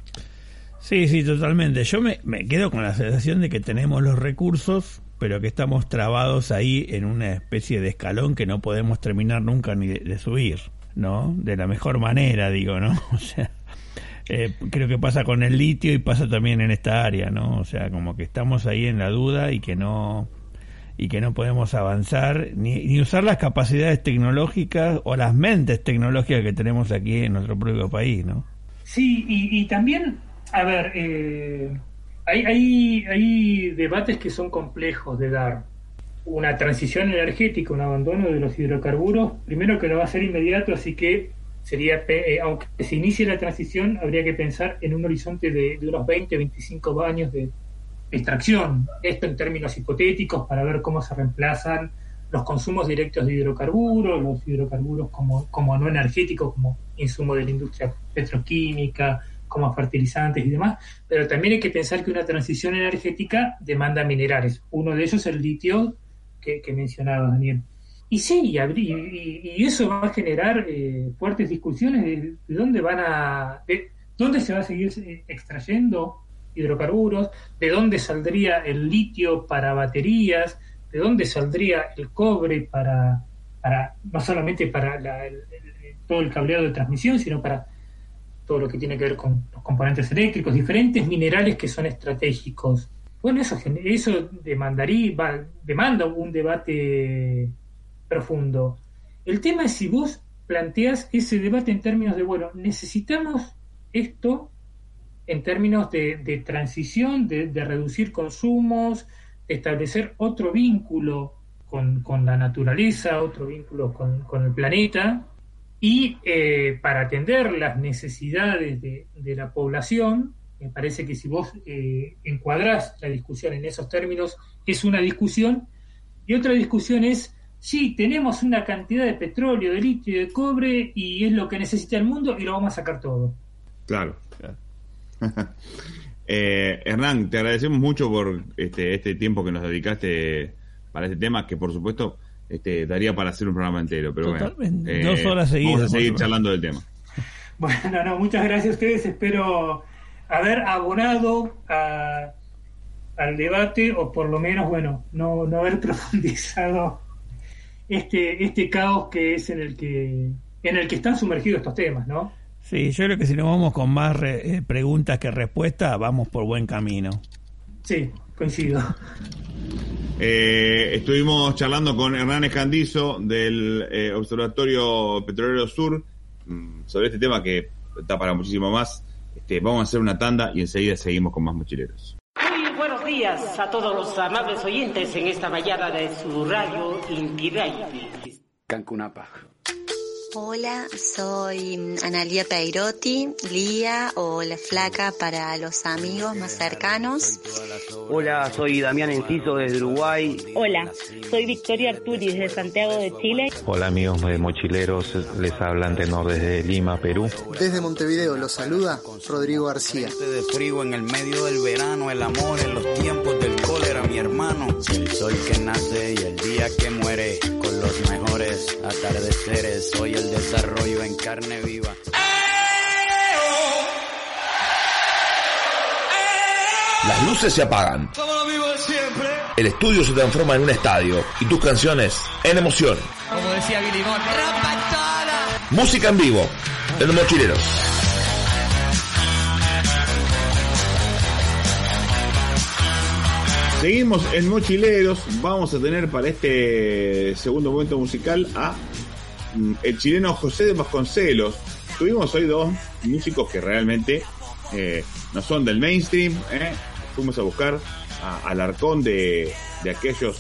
Sí, sí, totalmente. Yo me, quedo con la sensación de que tenemos los recursos, pero que estamos trabados ahí en una especie de escalón que no podemos terminar nunca ni de, subir, ¿no? De la mejor manera, digo, ¿no? O sea, eh, creo que pasa con el litio y pasa también en esta área, ¿no? O sea, como que estamos ahí en la duda y que no y que no podemos avanzar ni, usar las capacidades tecnológicas o las mentes tecnológicas que tenemos aquí en nuestro propio país, ¿no? Sí, y, también, a ver, eh, hay, hay, hay debates que son complejos de dar. Una transición energética, un abandono de los hidrocarburos, primero que no va a ser inmediato, así que sería, eh, aunque se inicie la transición, habría que pensar en un horizonte de, de unos 20, 25 años de, extracción. Esto en términos hipotéticos para ver cómo se reemplazan los consumos directos de hidrocarburos, los hidrocarburos como, como no energéticos, como insumo de la industria petroquímica, como fertilizantes y demás, pero también hay que pensar que una transición energética demanda minerales. Uno de ellos es el litio que, mencionaba Daniel. Y sí, y, eso va a generar eh, fuertes discusiones de, dónde van a, de dónde se va a seguir eh, extrayendo hidrocarburos, de dónde saldría el litio para baterías, de dónde saldría el cobre para, para no solamente para todo el cableado de transmisión, sino para todo lo que tiene que ver con los componentes eléctricos, diferentes minerales que son estratégicos. Bueno, eso, eso demandaría, demanda un debate profundo. El tema es si vos planteas ese debate en términos de, bueno, necesitamos esto en términos de, transición, de, reducir consumos, de establecer otro vínculo con, la naturaleza, otro vínculo con, el planeta, y eh, para atender las necesidades de, la población, me parece que si vos eh, encuadrás la discusión en esos términos, es una discusión, y otra discusión es, sí, tenemos una cantidad de petróleo, de litio y de cobre, y es lo que necesita el mundo, y lo vamos a sacar todo. Claro. eh, Hernán, te agradecemos mucho por este, este tiempo que nos dedicaste para este tema, que por supuesto este, daría para hacer un programa entero, pero bueno, dos horas seguidas. Vamos a seguir charlando del tema. Bueno, no, muchas gracias a ustedes. Espero haber abonado a- al debate o por lo menos, bueno, no, no haber profundizado este, este caos que es en el que en el que están sumergidos estos temas, ¿no? Sí, yo creo que si nos vamos con más re- eh, preguntas que respuestas, vamos por buen camino. Sí, coincido. Eh, estuvimos charlando con Hernán Escandizo del eh, Observatorio Petrolero Sur mm, sobre este tema que da para muchísimo más. Este, vamos a hacer una tanda y enseguida seguimos con más mochileros. Muy buenos días a todos los amables oyentes en esta mañana de su radio Inti Raymi. Cancunapa. Hola, soy Analia Peirotti, Lía o La Flaca para los amigos más cercanos. Hola, soy Damián Enciso desde Uruguay. Hola, soy Victoria Arturi desde Santiago de Chile. Hola amigos de Mochileros, les habla Antenor desde Lima, Perú. Desde Montevideo los saluda Rodrigo García. de frío en el medio del verano, el amor en los tiempos del cólera, mi hermano. El sol que nace y el día que muere, con los mejores atardeceres. Soy el desarrollo en carne viva. Las luces se apagan, Como lo vivo siempre. el estudio se transforma en un estadio y tus canciones en emoción. Como decía Billy. Música en vivo, en los mochileros. Seguimos en Mochileros. Vamos a tener para este segundo momento musical a mm, el chileno José de Vasconcelos. Tuvimos hoy dos músicos que realmente eh, no son del mainstream. ¿eh? Fuimos a buscar al arcón de, de aquellos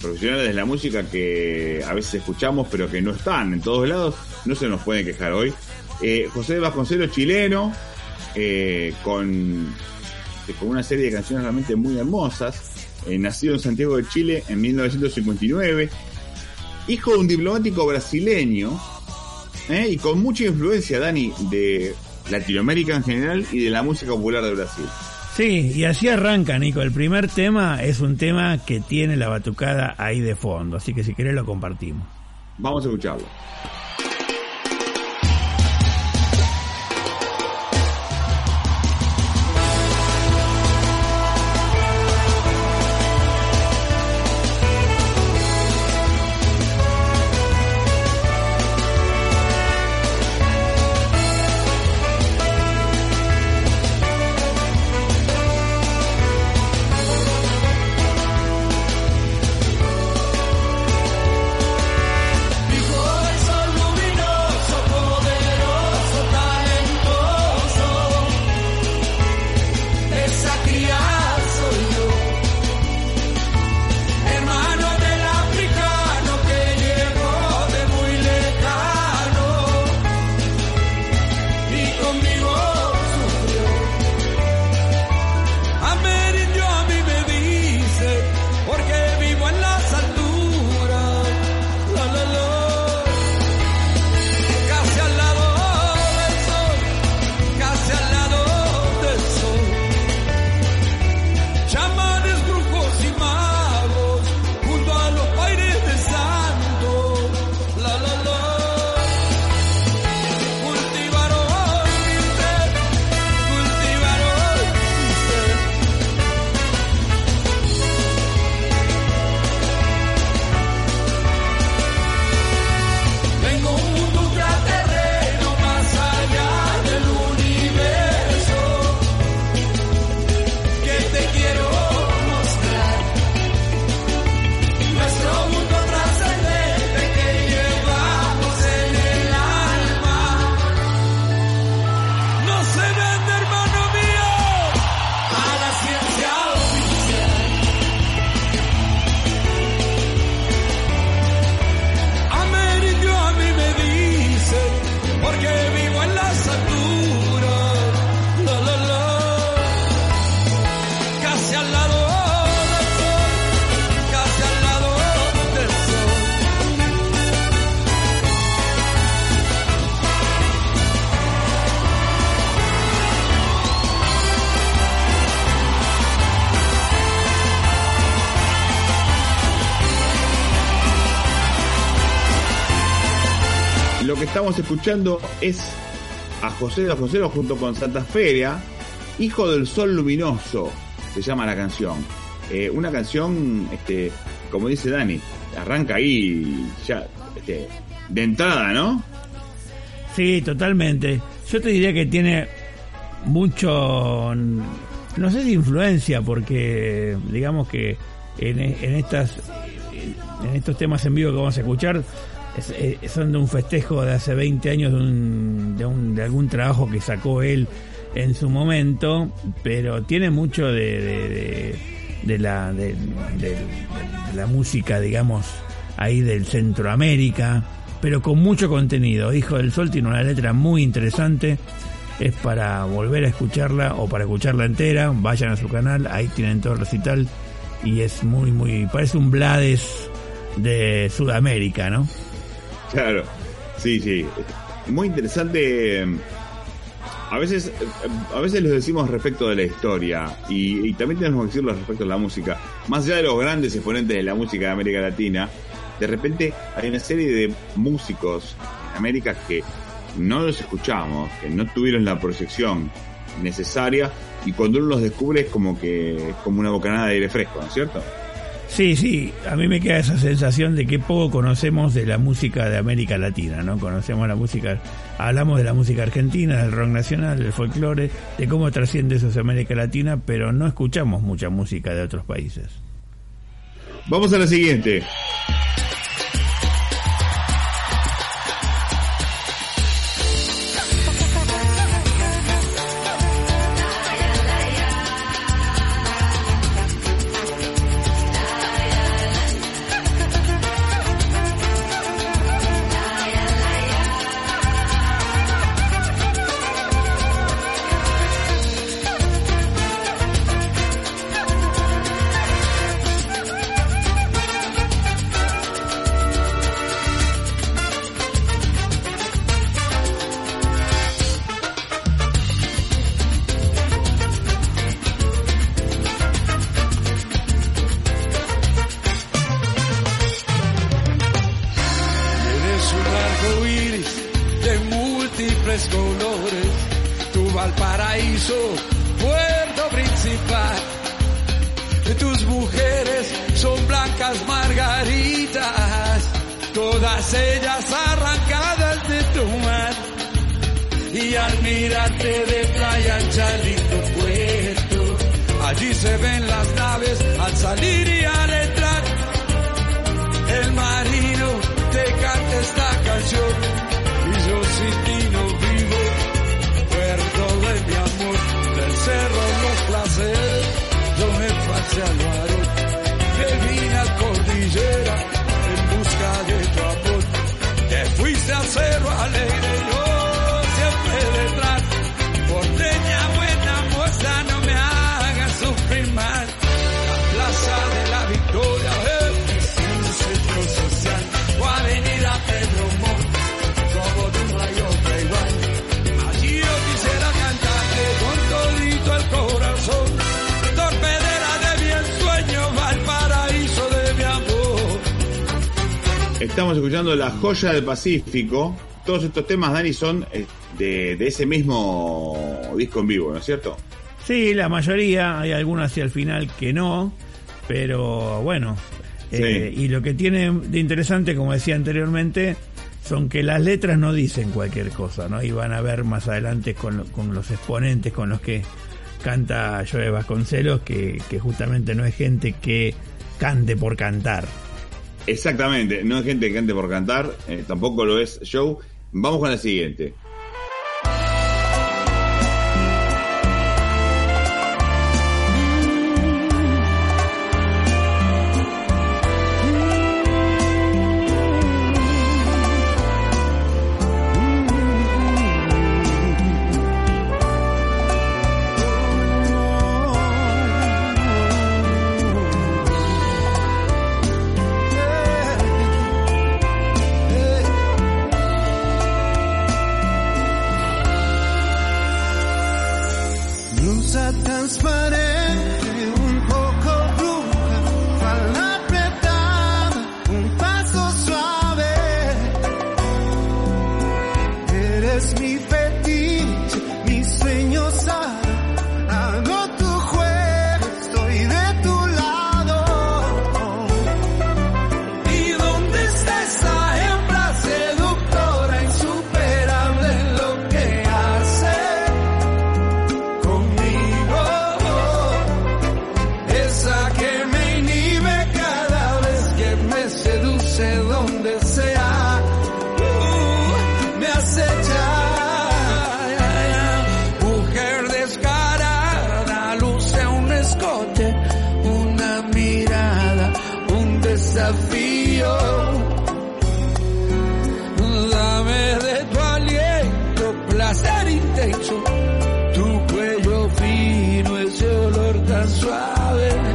profesionales de la música que a veces escuchamos pero que no están en todos lados. No se nos pueden quejar hoy. Eh, José de Vasconcelos, chileno, con con una serie de canciones realmente muy hermosas. eh, nacido en Santiago de Chile en 1959. Hijo de un diplomático brasileño. eh, y con mucha influencia, Dani, de Latinoamérica en general y de la música popular de Brasil. Sí, y así arranca, Nico. El primer tema es un tema que tiene la batucada ahí de fondo, así que si querés lo compartimos. Vamos a escucharlo. Escuchando es a José de José junto con Santa Feria, Hijo del Sol Luminoso, se llama la canción. Eh, una canción, este, como dice Dani, arranca ahí ya este, de entrada, ¿no? Sí, totalmente. Yo te diría que tiene mucho, no sé influencia, porque digamos que en, en estas en estos temas en vivo que vamos a escuchar es- eh, son de un festejo de hace 20 años de, un, de, un- de algún trabajo que sacó él en su momento, pero tiene mucho de, de, la, de la música, digamos, ahí del Centroamérica, pero con mucho contenido. Hijo del Sol tiene una letra muy interesante, es para volver a escucharla o para escucharla entera, vayan a su canal, ahí tienen todo el recital y es muy, muy, parece un Blades de Sudamérica, ¿no? Claro, sí, sí. Muy interesante. A veces, a veces lo decimos respecto de la historia y, y también tenemos que decirlo respecto a la música. Más allá de los grandes exponentes de la música de América Latina, de repente hay una serie de músicos en América que no los escuchamos, que no tuvieron la proyección necesaria y cuando uno los descubre es como que es como una bocanada de aire fresco, ¿no es cierto? Sí, sí, a mí me queda esa sensación de que poco conocemos de la música de América Latina, ¿no? Conocemos la música, hablamos de la música argentina, del rock nacional, del folclore, de cómo trasciende eso hacia América Latina, pero no escuchamos mucha música de otros países. Vamos a la siguiente. Tu Valparaíso, puerto principal. Tus mujeres son blancas margaritas, todas ellas arrancadas de tu mar. Y al mirarte de playa ancha, lindo puerto, allí se ven las naves al salir y al entrar. El marino te canta esta canción de tu amor. Te fuiste al cerro alegre, yo Estamos escuchando La Joya del Pacífico. Todos estos temas, Dani, son eh, de, de ese mismo disco en vivo, ¿no es cierto? Sí, la mayoría, hay algunos hacia el final que no, pero bueno. eh, y lo que tiene de interesante, como decía anteriormente, son que las letras no dicen cualquier cosa, ¿no? Y van a ver más adelante con, lo- con los exponentes con los que canta Joe Vasconcelos, que, que justamente no es gente que cante por cantar. Exactamente, no es gente que cante por cantar, eh, tampoco lo es show. Vamos con la siguiente. Tan suave.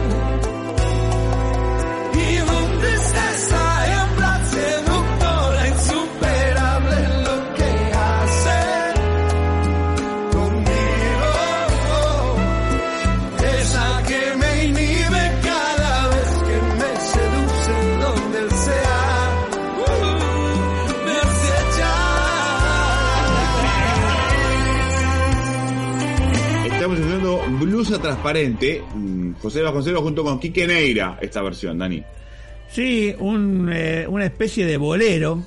Transparente. mm, José Vasconcelos junto con Quique Neira, esta versión, Dani. Sí, un, eh, una especie de bolero,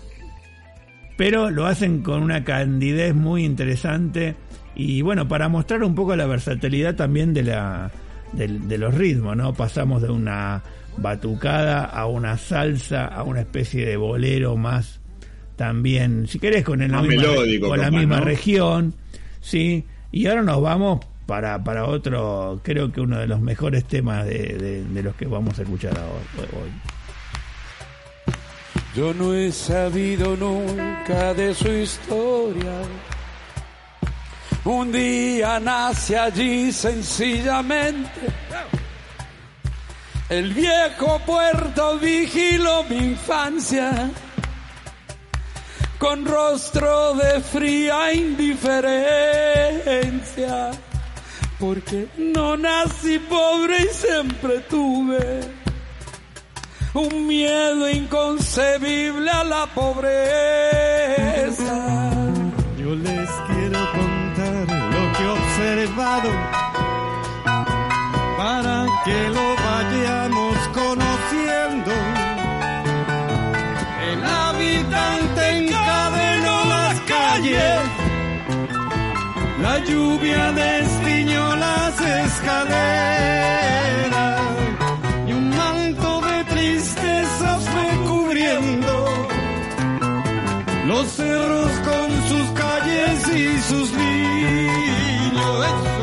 pero lo hacen con una candidez muy interesante y bueno, para mostrar un poco la versatilidad también de, la, de, los ritmos, ¿no? Pasamos de una batucada a una salsa, a una especie de bolero más también, si querés, con, el, la misma, con la misma ¿no? región, ¿sí? Y ahora nos vamos para, para otro, creo que uno de los mejores temas de, de- de los que vamos a escuchar ahora, hoy. Yo no he sabido nunca de su historia. Un día nace allí sencillamente. El viejo puerto vigiló mi infancia con rostro de fría indiferencia. Porque no nací pobre y siempre tuve un miedo inconcebible a la pobreza. Yo les quiero contar lo que he observado para que lo vayamos conociendo. El habitante encadenó las calles, la lluvia destiñó las escaleras y un manto de tristeza fue cubriendo los cerros con sus calles y sus niños.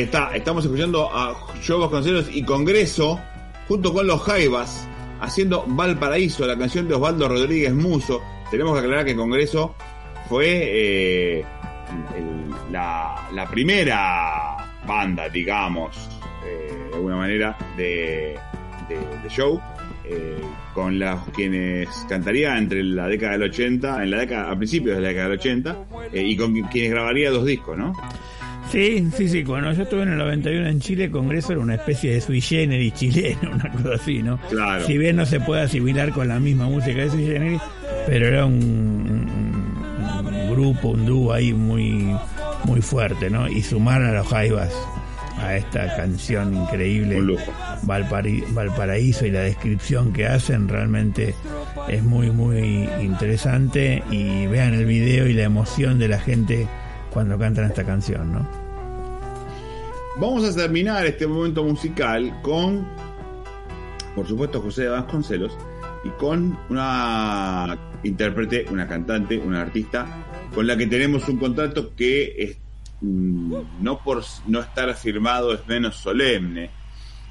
Está, estamos escuchando a Joe Vasconcelos y Congreso junto con los Jaivas haciendo Valparaíso, la canción de Osvaldo Rodríguez Muso. Tenemos que aclarar que Congreso fue eh, la, primera banda, digamos, eh, de alguna manera, de, Joe. eh, con las quienes cantaría entre la década del 80, en la década, a principios de la década del 80, eh, y con quienes grabaría dos discos, ¿no? Sí, sí, sí. Cuando yo estuve en el 91 en Chile, el Congreso era una especie de sui generis chileno, una cosa así, ¿no? Claro. Si bien no se puede asimilar con la misma música de sui generis, pero era un, un- un grupo, un dúo ahí muy, muy fuerte, ¿no? Y sumar a los Jaivas a esta canción increíble, Valpari- Valparaíso y la descripción que hacen realmente es muy, muy interesante. Y vean el video y la emoción de la gente cuando cantan esta canción, ¿no? Vamos a terminar este momento musical con, por supuesto, José de Vasconcelos y con una intérprete, una cantante, una artista con la que tenemos un contrato que mm, no por no estar firmado es menos solemne.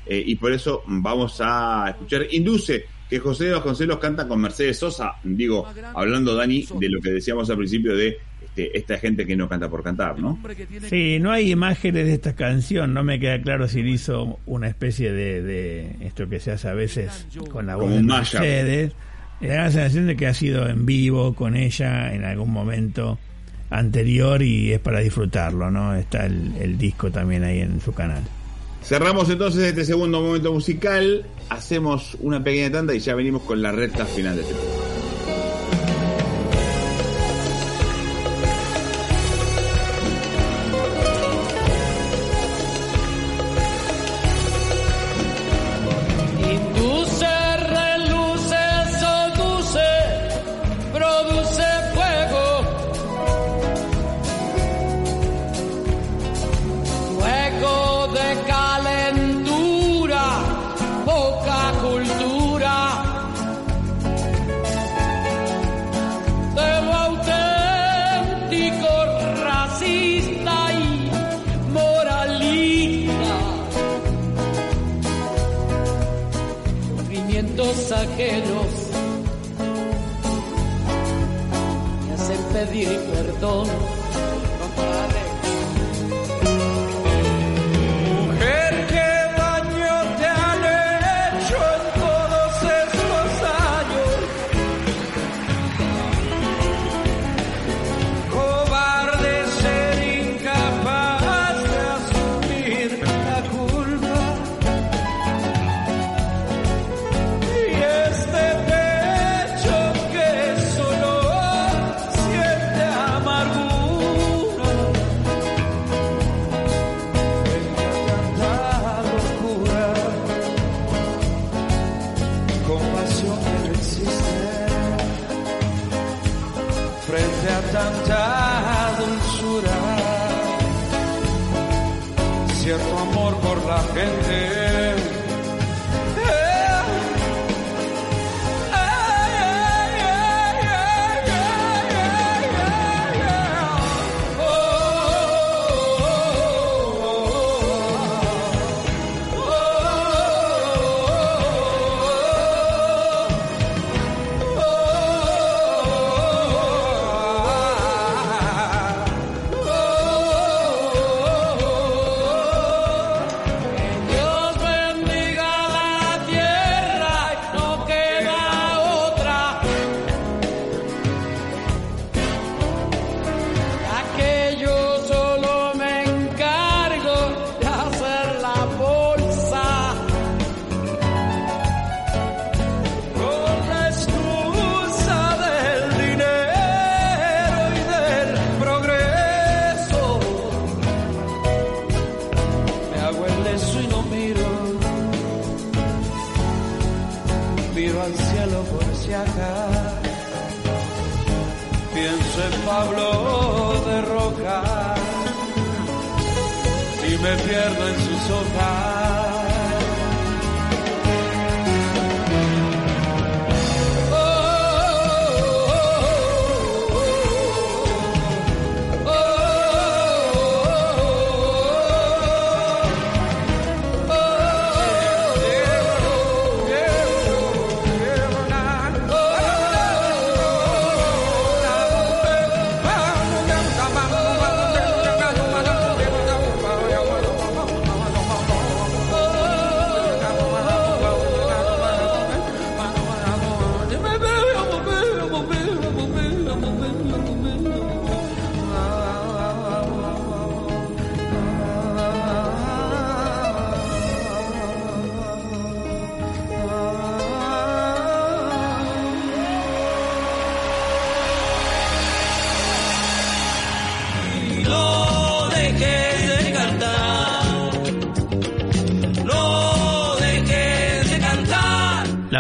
Eh, y por eso vamos a escuchar Induce, que José de Vasconcelos canta con Mercedes Sosa. Digo, hablando, Dani, de lo que decíamos al principio de este, esta gente que no canta por cantar, ¿no? Sí, no hay imágenes de esta canción, no me queda claro si le hizo una especie de, de esto que se hace a veces con la voz Como de. Mercedes. Me da la sensación de que ha sido en vivo con ella en algún momento anterior y es para disfrutarlo, ¿no? Está el, el disco también ahí en su canal. Cerramos entonces este segundo momento musical, hacemos una pequeña tanda y ya venimos con la recta final de este programa.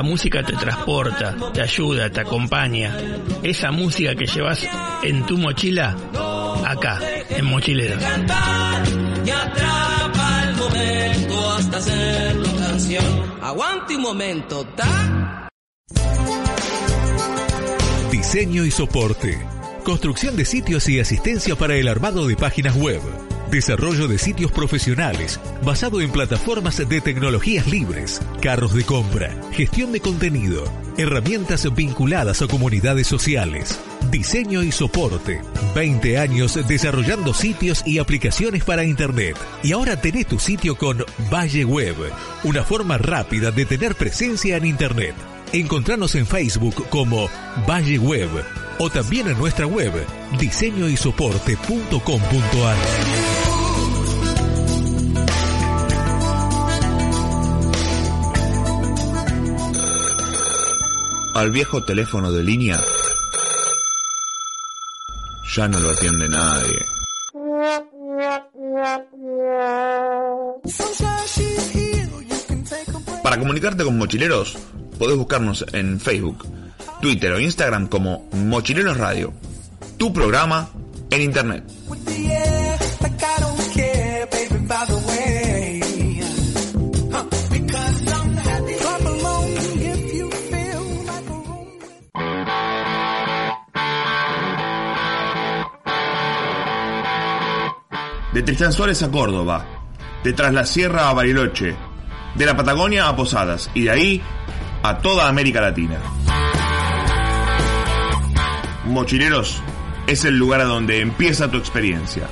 Música te transporta, te ayuda, te acompaña. Esa música que llevas en tu mochila, acá, en Mochileros. Cantar y atrapar hacerlo canción. Aguante un momento, ¿ta? Diseño y soporte. Construcción de sitios y asistencia para el armado de páginas web. Desarrollo de sitios profesionales basado en plataformas de tecnologías libres, carros de compra, gestión de contenido, herramientas vinculadas a comunidades sociales, diseño y soporte. 20 años desarrollando sitios y aplicaciones para Internet. Y ahora tenés tu sitio con Valle Web, una forma rápida de tener presencia en Internet. Encontranos en Facebook como Valle Web o también en nuestra web diseñoysoporte.com.ar. Al viejo teléfono de línea ya no lo atiende nadie. Para comunicarte con mochileros, podés buscarnos en Facebook, Twitter o Instagram como Mochileros Radio. Tu programa en Internet. De Tristán Suárez a Córdoba, de Tras la Sierra a Bariloche, de la Patagonia a Posadas y de ahí a toda América Latina. Mochileros es el lugar a donde empieza tu experiencia.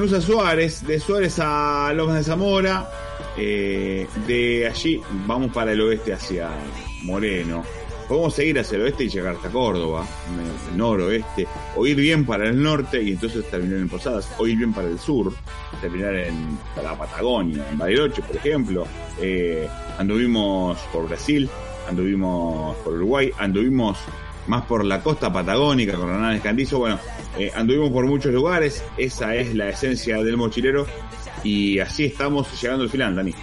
Luz. Y de Lanús a Suárez, de Suárez a Lomas de Zamora, eh, de allí vamos para el oeste hacia Moreno. Podemos seguir hacia el oeste y llegar hasta Córdoba, noroeste, o ir bien para el norte y entonces terminar en Posadas, o ir bien para el sur, terminar en la Patagonia, en Bariloche, por ejemplo. Eh, anduvimos por Brasil, anduvimos por Uruguay, anduvimos más por la costa patagónica con Hernández Candizo. Bueno, eh, anduvimos por muchos lugares, esa es la esencia del mochilero y así estamos llegando al final, Dani.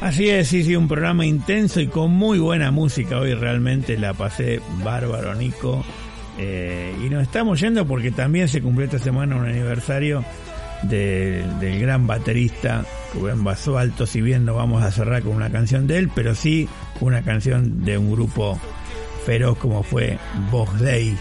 Así es, sí, sí, un programa intenso y con muy buena música. Hoy realmente la pasé bárbaro, Nico. Eh, y nos estamos yendo porque también se cumplió esta semana un aniversario de- del gran baterista Rubén Basualto. Si bien no vamos a cerrar con una canción de él, pero sí una canción de un grupo feroz como fue Vox Day.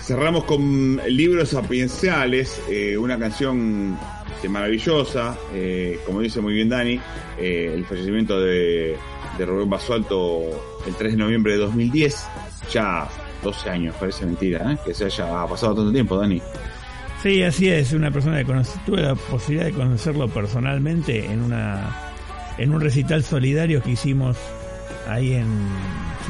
Cerramos con Libros Sapienciales, eh, una canción este, maravillosa, eh, como dice muy bien Dani, eh, el fallecimiento de, de Rubén Basualto el 3 de noviembre de 2010, ya 12 años, parece mentira, ¿eh? que se haya pasado tanto tiempo, Dani. Sí, así es, una persona que conocí, tuve la posibilidad de conocerlo personalmente en una en un recital solidario que hicimos ahí en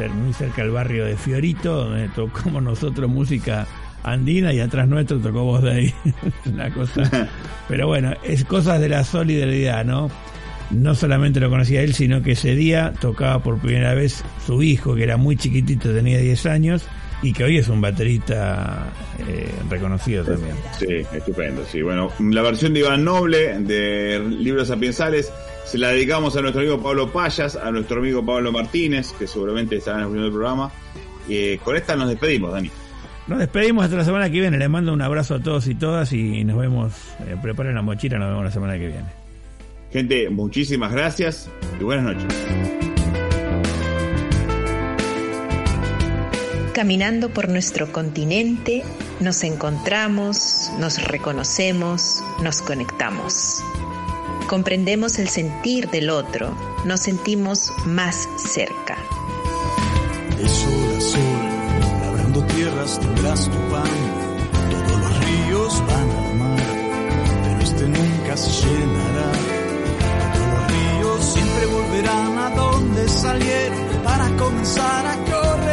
muy cerca del barrio de Fiorito, donde tocamos nosotros música andina y atrás nuestro tocó voz de ahí. una cosa. Pero bueno, es cosas de la solidaridad, ¿no? No solamente lo conocía él, sino que ese día tocaba por primera vez su hijo, que era muy chiquitito, tenía 10 años, y que hoy es un baterista eh, reconocido también. Sí, estupendo, sí. Bueno, la versión de Iván Noble de Libros Sapiensales se la dedicamos a nuestro amigo Pablo Payas, a nuestro amigo Pablo Martínez, que seguramente estará escuchando el programa. Y con esta nos despedimos, Dani. Nos despedimos hasta la semana que viene. Les mando un abrazo a todos y todas y nos vemos. eh, preparen la mochila, nos vemos la semana que viene. Gente, muchísimas gracias y buenas noches. Caminando por nuestro continente, nos encontramos, nos reconocemos, nos conectamos. Comprendemos el sentir del otro, nos sentimos más cerca. De sol a sol, labrando tierras tendrás tu pan. Todos los ríos van al mar, pero este nunca se llenará. Todos los ríos siempre volverán a donde salieron para comenzar a correr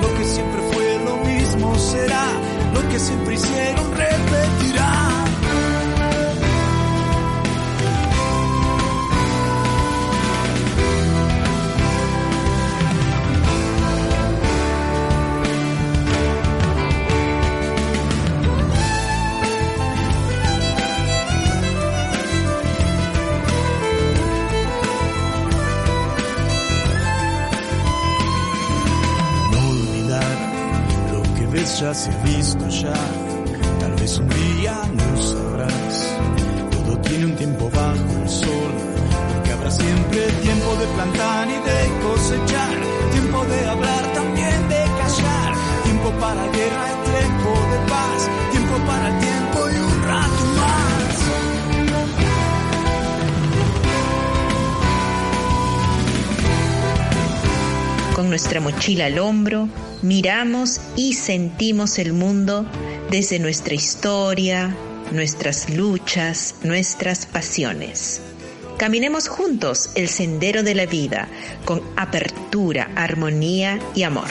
Lo que siempre fue lo mismo será, lo que siempre hicieron repetirá. Mochila al hombro, miramos y sentimos el mundo desde nuestra historia, nuestras luchas, nuestras pasiones. Caminemos juntos el sendero de la vida con apertura, armonía y amor.